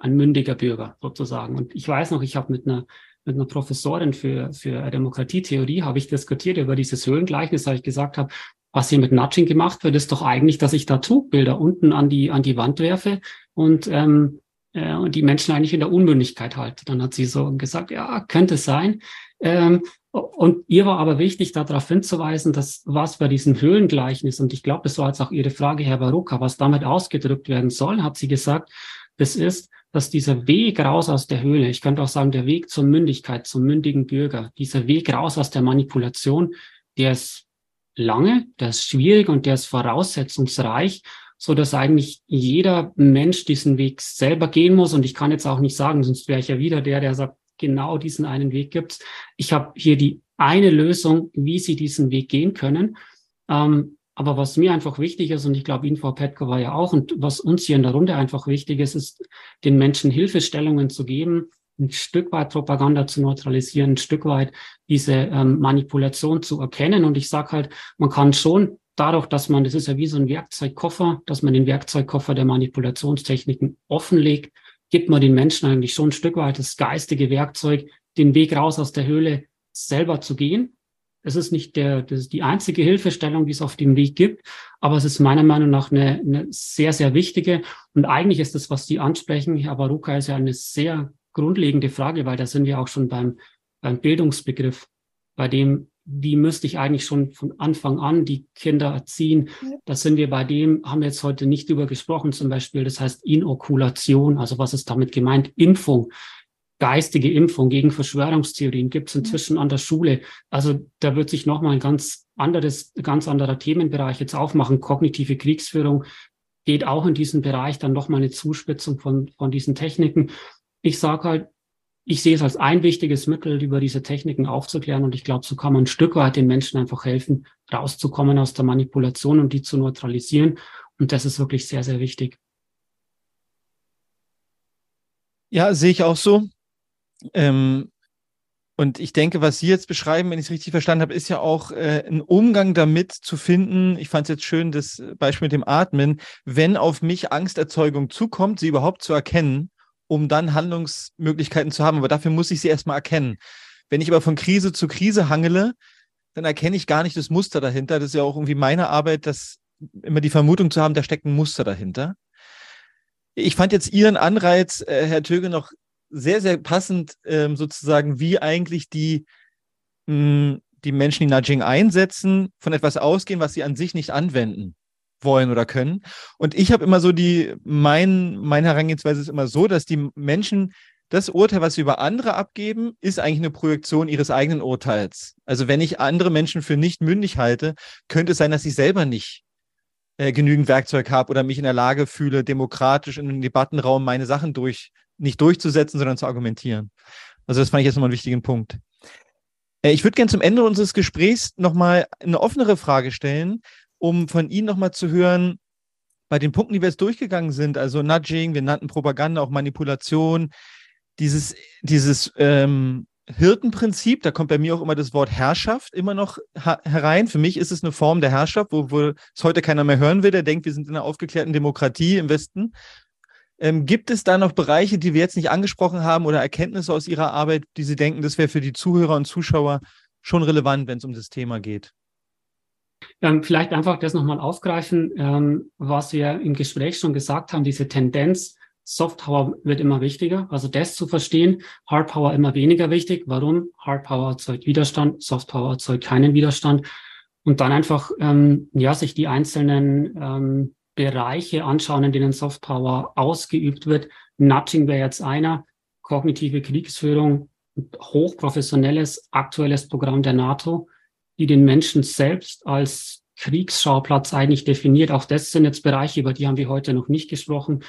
ein mündiger Bürger sozusagen. Und ich weiß noch, ich habe mit einer mit einer Professorin für, für Demokratietheorie habe ich diskutiert über dieses Höhlengleichnis, weil ich gesagt habe, was hier mit Nudging gemacht wird, ist doch eigentlich, dass ich da Zugbilder unten an die, an die Wand werfe und, ähm, äh, und die Menschen eigentlich in der Unmündigkeit halte. Dann hat sie so gesagt, ja, könnte sein. Ähm, und ihr war aber wichtig, darauf hinzuweisen, dass was bei diesem Höhlengleichnis, und ich glaube, das war jetzt auch Ihre Frage, Herr Baruka, was damit ausgedrückt werden soll, hat sie gesagt, das ist, dass dieser Weg raus aus der Höhle, ich könnte auch sagen, der Weg zur Mündigkeit, zum mündigen Bürger, dieser Weg raus aus der Manipulation, der ist lange, der ist schwierig und der ist voraussetzungsreich, so dass eigentlich jeder Mensch diesen Weg selber gehen muss. Und ich kann jetzt auch nicht sagen, sonst wäre ich ja wieder der, der sagt, genau diesen einen Weg gibt's. Ich habe hier die eine Lösung, wie Sie diesen Weg gehen können. Ähm, aber was mir einfach wichtig ist, und ich glaube, Ihnen, Frau Petkova ja auch, und was uns hier in der Runde einfach wichtig ist, ist, den Menschen Hilfestellungen zu geben, ein Stück weit Propaganda zu neutralisieren, ein Stück weit diese ähm, Manipulation zu erkennen. Und ich sage halt, man kann schon dadurch, dass man, das ist ja wie so ein Werkzeugkoffer, dass man den Werkzeugkoffer der Manipulationstechniken offenlegt, gibt man den Menschen eigentlich schon ein Stück weit das geistige Werkzeug, den Weg raus aus der Höhle selber zu gehen es ist nicht der, das ist die einzige Hilfestellung, die es auf dem Weg gibt, aber es ist meiner Meinung nach eine, eine sehr, sehr wichtige. Und eigentlich ist das, was Sie ansprechen, Herr Baruka, ist ja eine sehr grundlegende Frage, weil da sind wir auch schon beim, beim Bildungsbegriff, bei dem, wie müsste ich eigentlich schon von Anfang an die Kinder erziehen? Da sind wir bei dem, haben wir jetzt heute nicht drüber gesprochen, zum Beispiel, das heißt Inokulation, also was ist damit gemeint? Impfung geistige Impfung gegen Verschwörungstheorien gibt es inzwischen an der Schule. Also da wird sich nochmal ein ganz anderes, ganz anderer Themenbereich jetzt aufmachen. Kognitive Kriegsführung geht auch in diesen Bereich dann nochmal eine Zuspitzung von, von diesen Techniken. Ich sage halt, ich sehe es als ein wichtiges Mittel, über diese Techniken aufzuklären. Und ich glaube, so kann man ein Stück weit den Menschen einfach helfen, rauszukommen aus der Manipulation und die zu neutralisieren. Und das ist wirklich sehr, sehr wichtig. Ja, sehe ich auch so. Ähm, Und ich denke, was Sie jetzt beschreiben, wenn ich es richtig verstanden habe, ist ja auch äh, ein Umgang damit zu finden. Ich fand es jetzt schön, das Beispiel mit dem Atmen, wenn auf mich Angsterzeugung zukommt, sie überhaupt zu erkennen, um dann Handlungsmöglichkeiten zu haben. Aber dafür muss ich sie erstmal erkennen. Wenn ich aber von Krise zu Krise hangele, dann erkenne ich gar nicht das Muster dahinter. Das ist ja auch irgendwie meine Arbeit, dass immer die Vermutung zu haben, da steckt ein Muster dahinter. Ich fand jetzt Ihren Anreiz, äh, Herr Töge, noch sehr, sehr passend ähm, sozusagen, wie eigentlich die, mh, hm, die Menschen, die Nudging einsetzen, von etwas ausgehen, was sie an sich nicht anwenden wollen oder können. Und ich habe immer so die, mein, meine Herangehensweise ist immer so, dass die Menschen das Urteil, was sie über andere abgeben, ist eigentlich eine Projektion ihres eigenen Urteils. Also wenn ich andere Menschen für nicht mündig halte, könnte es sein, dass ich selber nicht äh, genügend Werkzeug habe oder mich in der Lage fühle, demokratisch in einem Debattenraum meine Sachen durch, nicht durchzusetzen, sondern zu argumentieren. Also das fand ich jetzt nochmal einen wichtigen Punkt. Äh, ich würde gerne zum Ende unseres Gesprächs nochmal eine offenere Frage stellen, um von Ihnen nochmal zu hören, bei den Punkten, die wir jetzt durchgegangen sind, also Nudging, wir nannten Propaganda, auch Manipulation, dieses, dieses ähm, Hirtenprinzip, da kommt bei mir auch immer das Wort Herrschaft immer noch herein. Für mich ist es eine Form der Herrschaft, wo, wo es heute keiner mehr hören will, der denkt, wir sind in einer aufgeklärten Demokratie im Westen. Ähm, gibt es da noch Bereiche, die wir jetzt nicht angesprochen haben oder Erkenntnisse aus Ihrer Arbeit, die Sie denken, das wäre für die Zuhörer und Zuschauer schon relevant, wenn es um das Thema geht? Ähm, vielleicht einfach das nochmal aufgreifen, ähm, was wir im Gespräch schon gesagt haben, diese Tendenz, Soft Power wird immer wichtiger. Also das zu verstehen, Hard Power immer weniger wichtig. Warum? Hard Power erzeugt Widerstand, Soft Power erzeugt keinen Widerstand. Und dann einfach, ähm, ja, sich die einzelnen ähm, Bereiche anschauen, in denen Soft Power ausgeübt wird. Nudging wäre jetzt einer, kognitive Kriegsführung, hochprofessionelles, aktuelles Programm der NATO, die den Menschen selbst als Kriegsschauplatz eigentlich definiert. Auch das sind jetzt Bereiche, über die haben wir heute noch nicht gesprochen.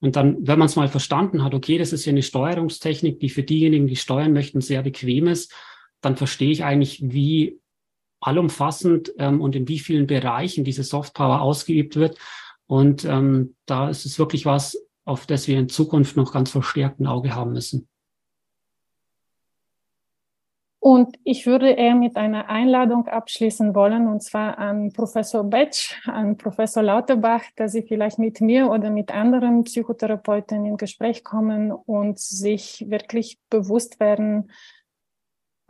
Und dann, wenn man es mal verstanden hat, okay, das ist ja eine Steuerungstechnik, die für diejenigen, die steuern möchten, sehr bequem ist, dann verstehe ich eigentlich, wie allumfassend ähm, und in wie vielen Bereichen diese Softpower ausgeübt wird. Und ähm, da ist es wirklich was, auf das wir in Zukunft noch ganz verstärkt ein Auge haben müssen. Und ich würde eher mit einer Einladung abschließen wollen, und zwar an Professor Betsch, an Professor Lauterbach, dass Sie vielleicht mit mir oder mit anderen Psychotherapeuten in Gespräch kommen und sich wirklich bewusst werden,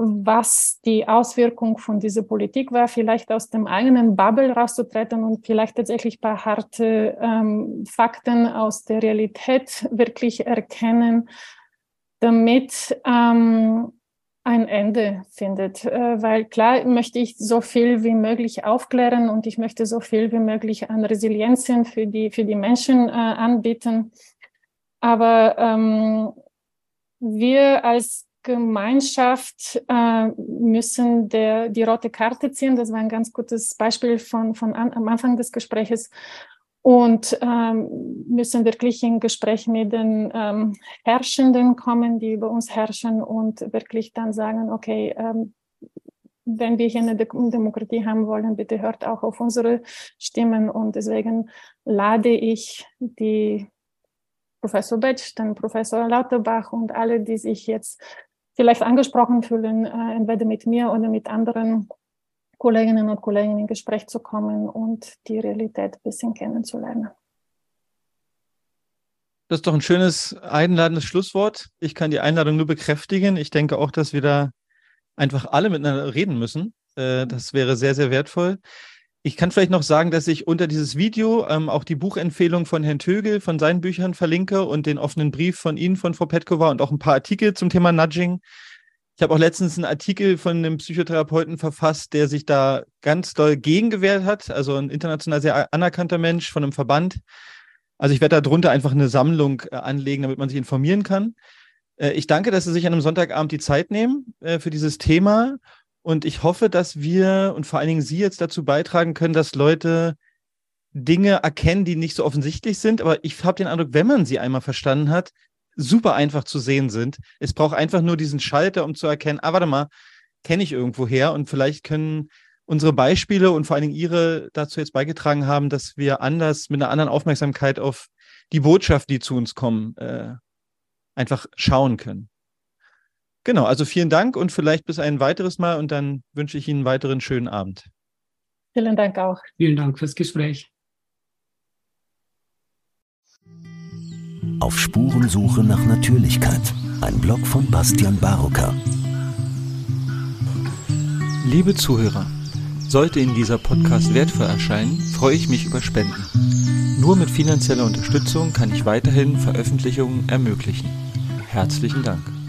was die Auswirkung von dieser Politik war, vielleicht aus dem eigenen Bubble rauszutreten und vielleicht tatsächlich ein paar harte ähm, Fakten aus der Realität wirklich erkennen, damit ähm, ein Ende findet. Äh, weil klar möchte ich so viel wie möglich aufklären und ich möchte so viel wie möglich an Resilienzen für die, für die Menschen äh, anbieten. Aber ähm, wir als Gemeinschaft äh, müssen der, die rote Karte ziehen. Das war ein ganz gutes Beispiel von, von an, am Anfang des Gesprächs. Und ähm, müssen wirklich in Gespräch mit den ähm, Herrschenden kommen, die über uns herrschen und wirklich dann sagen, okay, ähm, wenn wir hier eine Demokratie haben wollen, bitte hört auch auf unsere Stimmen. Und deswegen lade ich die Professor Betsch, den Professor Lauterbach und alle, die sich jetzt vielleicht angesprochen fühlen, äh, entweder mit mir oder mit anderen Kolleginnen und Kollegen in Gespräch zu kommen und die Realität ein bisschen kennenzulernen. Das ist doch ein schönes, einladendes Schlusswort. Ich kann die Einladung nur bekräftigen. Ich denke auch, dass wir da einfach alle miteinander reden müssen. Äh, das wäre sehr, sehr wertvoll. Ich kann vielleicht noch sagen, dass ich unter dieses Video ähm, auch die Buchempfehlung von Herrn Tögel von seinen Büchern verlinke und den offenen Brief von Ihnen, von Frau Petkova und auch ein paar Artikel zum Thema Nudging. Ich habe auch letztens einen Artikel von einem Psychotherapeuten verfasst, der sich da ganz doll gegengewehrt hat. Also ein international sehr anerkannter Mensch von einem Verband. Also ich werde darunter einfach eine Sammlung äh, anlegen, damit man sich informieren kann. Äh, ich danke, dass Sie sich an einem Sonntagabend die Zeit nehmen äh, für dieses Thema. Und ich hoffe, dass wir und vor allen Dingen Sie jetzt dazu beitragen können, dass Leute Dinge erkennen, die nicht so offensichtlich sind. Aber ich habe den Eindruck, wenn man sie einmal verstanden hat, super einfach zu sehen sind. Es braucht einfach nur diesen Schalter, um zu erkennen, ah, warte mal, kenne ich irgendwo her und vielleicht können unsere Beispiele und vor allen Dingen Ihre dazu jetzt beigetragen haben, dass wir anders mit einer anderen Aufmerksamkeit auf die Botschaft, die zu uns kommen, äh, einfach schauen können. Genau, also vielen Dank und vielleicht bis ein weiteres Mal und dann wünsche ich Ihnen einen weiteren schönen Abend. Vielen Dank auch. Vielen Dank fürs Gespräch. Auf Spurensuche nach Natürlichkeit. Ein Blog von Bastian Barocker. Liebe Zuhörer, sollte Ihnen dieser Podcast wertvoll erscheinen, freue ich mich über Spenden. Nur mit finanzieller Unterstützung kann ich weiterhin Veröffentlichungen ermöglichen. Herzlichen Dank.